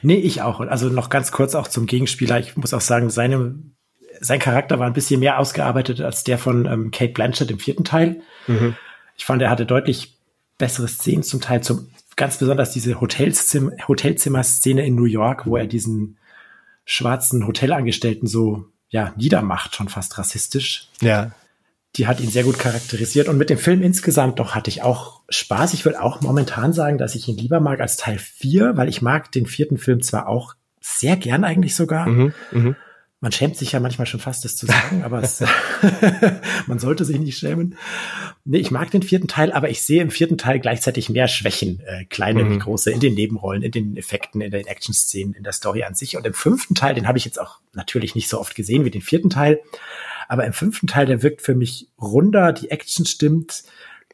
B: Nee, ich auch. Und also noch ganz kurz auch zum Gegenspieler. Ich muss auch sagen, seine, sein Charakter war ein bisschen mehr ausgearbeitet als der von ähm, Kate Blanchett im vierten Teil. Mhm. Ich fand, er hatte deutlich bessere Szenen zum Teil, zum, ganz besonders diese Hotelzimmer, Hotelzimmer-Szene in New York, wo er diesen schwarzen Hotelangestellten so, ja, niedermacht, schon fast rassistisch.
A: Ja.
B: Die hat ihn sehr gut charakterisiert und mit dem Film insgesamt doch hatte ich auch Spaß. Ich will auch momentan sagen, dass ich ihn lieber mag als Teil 4, weil ich mag den vierten Film zwar auch sehr gern eigentlich sogar. Mhm, mh. Man schämt sich ja manchmal schon fast, das zu sagen, aber es, man sollte sich nicht schämen. Nee, ich mag den vierten Teil, aber ich sehe im vierten Teil gleichzeitig mehr Schwächen, äh, kleine mhm. wie große, in den Nebenrollen, in den Effekten, in den Action-Szenen, in der Story an sich. Und im fünften Teil, den habe ich jetzt auch natürlich nicht so oft gesehen wie den vierten Teil, aber im fünften Teil, der wirkt für mich runder, die Action stimmt,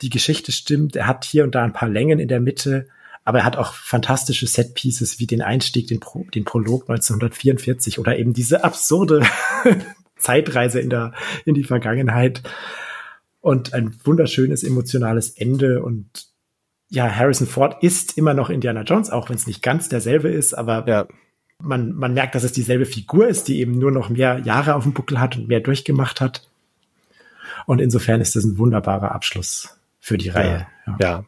B: die Geschichte stimmt, er hat hier und da ein paar Längen in der Mitte aber er hat auch fantastische Set-Pieces wie den Einstieg, den, Pro, den Prolog 1944 oder eben diese absurde Zeitreise in der, in die Vergangenheit und ein wunderschönes emotionales Ende und ja, Harrison Ford ist immer noch Indiana Jones, auch wenn es nicht ganz derselbe ist, aber ja. man, man merkt, dass es dieselbe Figur ist, die eben nur noch mehr Jahre auf dem Buckel hat und mehr durchgemacht hat. Und insofern ist das ein wunderbarer Abschluss für die Reihe.
A: Ja, ja.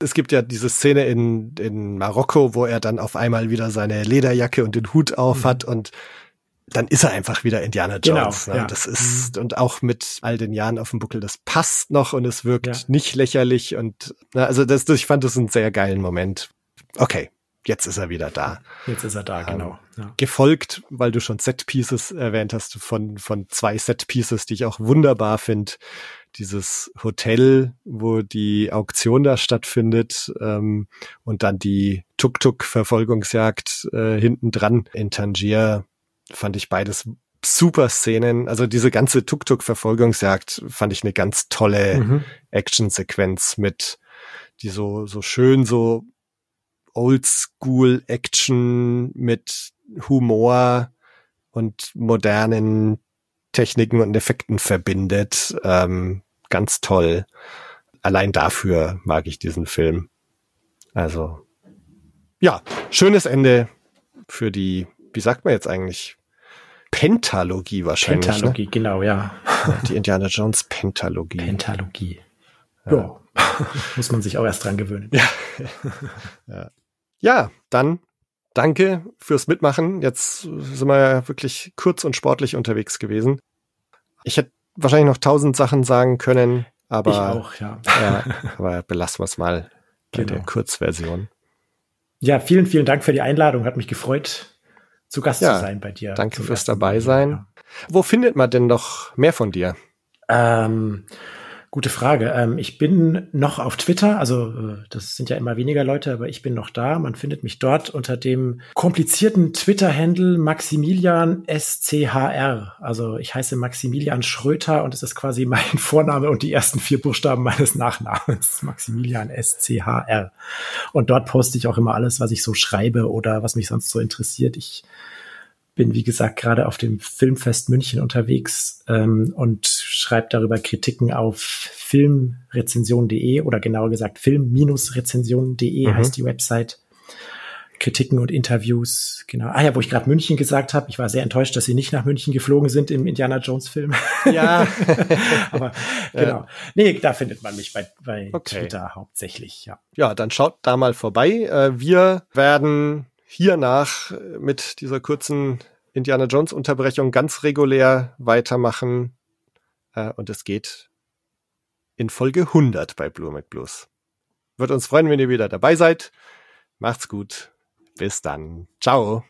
A: Es gibt ja diese Szene in, in Marokko, wo er dann auf einmal wieder seine Lederjacke und den Hut auf hat mhm. und dann ist er einfach wieder Indiana genau, Jones. Genau, ne? ja. Das ist, mhm. und auch mit all den Jahren auf dem Buckel, das passt noch und es wirkt ja. nicht lächerlich und, na, also das, ich fand das einen sehr geilen Moment. Okay, jetzt ist er wieder da.
B: Jetzt ist er da, genau.
A: Ähm, ja. Gefolgt, weil du schon Set Pieces erwähnt hast, von, von zwei Set Pieces, die ich auch wunderbar finde. Dieses Hotel, wo die Auktion da stattfindet, ähm, und dann die Tuk-Tuk-Verfolgungsjagd äh, hinten dran in Tangier fand ich beides super Szenen. Also diese ganze Tuk-Tuk-Verfolgungsjagd fand ich eine ganz tolle mhm. Action-Sequenz mit, die so, so schön so Oldschool-Action mit Humor und modernen Techniken und Effekten verbindet. Ähm, ganz toll. Allein dafür mag ich diesen Film. Also, ja, schönes Ende für die, wie sagt man jetzt eigentlich? Pentalogie wahrscheinlich.
B: Ne? Pentalogie, ne? genau, ja.
A: Die Indiana Jones Pentalogie.
B: Pentalogie. Ja. ja. Muss man sich auch erst dran gewöhnen.
A: Ja. ja. ja, dann danke fürs Mitmachen. Jetzt sind wir ja wirklich kurz und sportlich unterwegs gewesen. Ich hätte wahrscheinlich noch tausend Sachen sagen können, aber. Ich
B: auch, ja.
A: ja aber belassen wir es mal bei genau. der Kurzversion.
B: Ja, vielen, vielen Dank für die Einladung. Hat mich gefreut, zu Gast ja, zu sein bei dir.
A: Danke fürs dabei sein. Ja. Wo findet man denn noch mehr von dir?
B: Ähm, Gute Frage. Ähm, ich bin noch auf Twitter, also äh, das sind ja immer weniger Leute, aber ich bin noch da. Man findet mich dort unter dem komplizierten Twitter-Handle Maximilian SCHR. Also ich heiße Maximilian Schröter und es ist quasi mein Vorname und die ersten vier Buchstaben meines Nachnamens. Maximilian SCHR. Und dort poste ich auch immer alles, was ich so schreibe oder was mich sonst so interessiert. Ich bin, wie gesagt, gerade auf dem Filmfest München unterwegs ähm, und schreibe darüber Kritiken auf filmrezension.de oder genauer gesagt film-rezension.de mhm. heißt die Website. Kritiken und Interviews, genau. Ah ja, wo ich gerade München gesagt habe, ich war sehr enttäuscht, dass sie nicht nach München geflogen sind im Indiana Jones Film.
A: Ja.
B: Aber genau. Nee, da findet man mich bei, bei okay. Twitter hauptsächlich, ja.
A: Ja, dann schaut da mal vorbei. Äh, wir werden hiernach mit dieser kurzen Indiana Jones Unterbrechung ganz regulär weitermachen. Äh, und es geht in Folge 100 bei Blue mit Blues. Wird uns freuen, wenn ihr wieder dabei seid. Macht's gut. Bis dann. Ciao.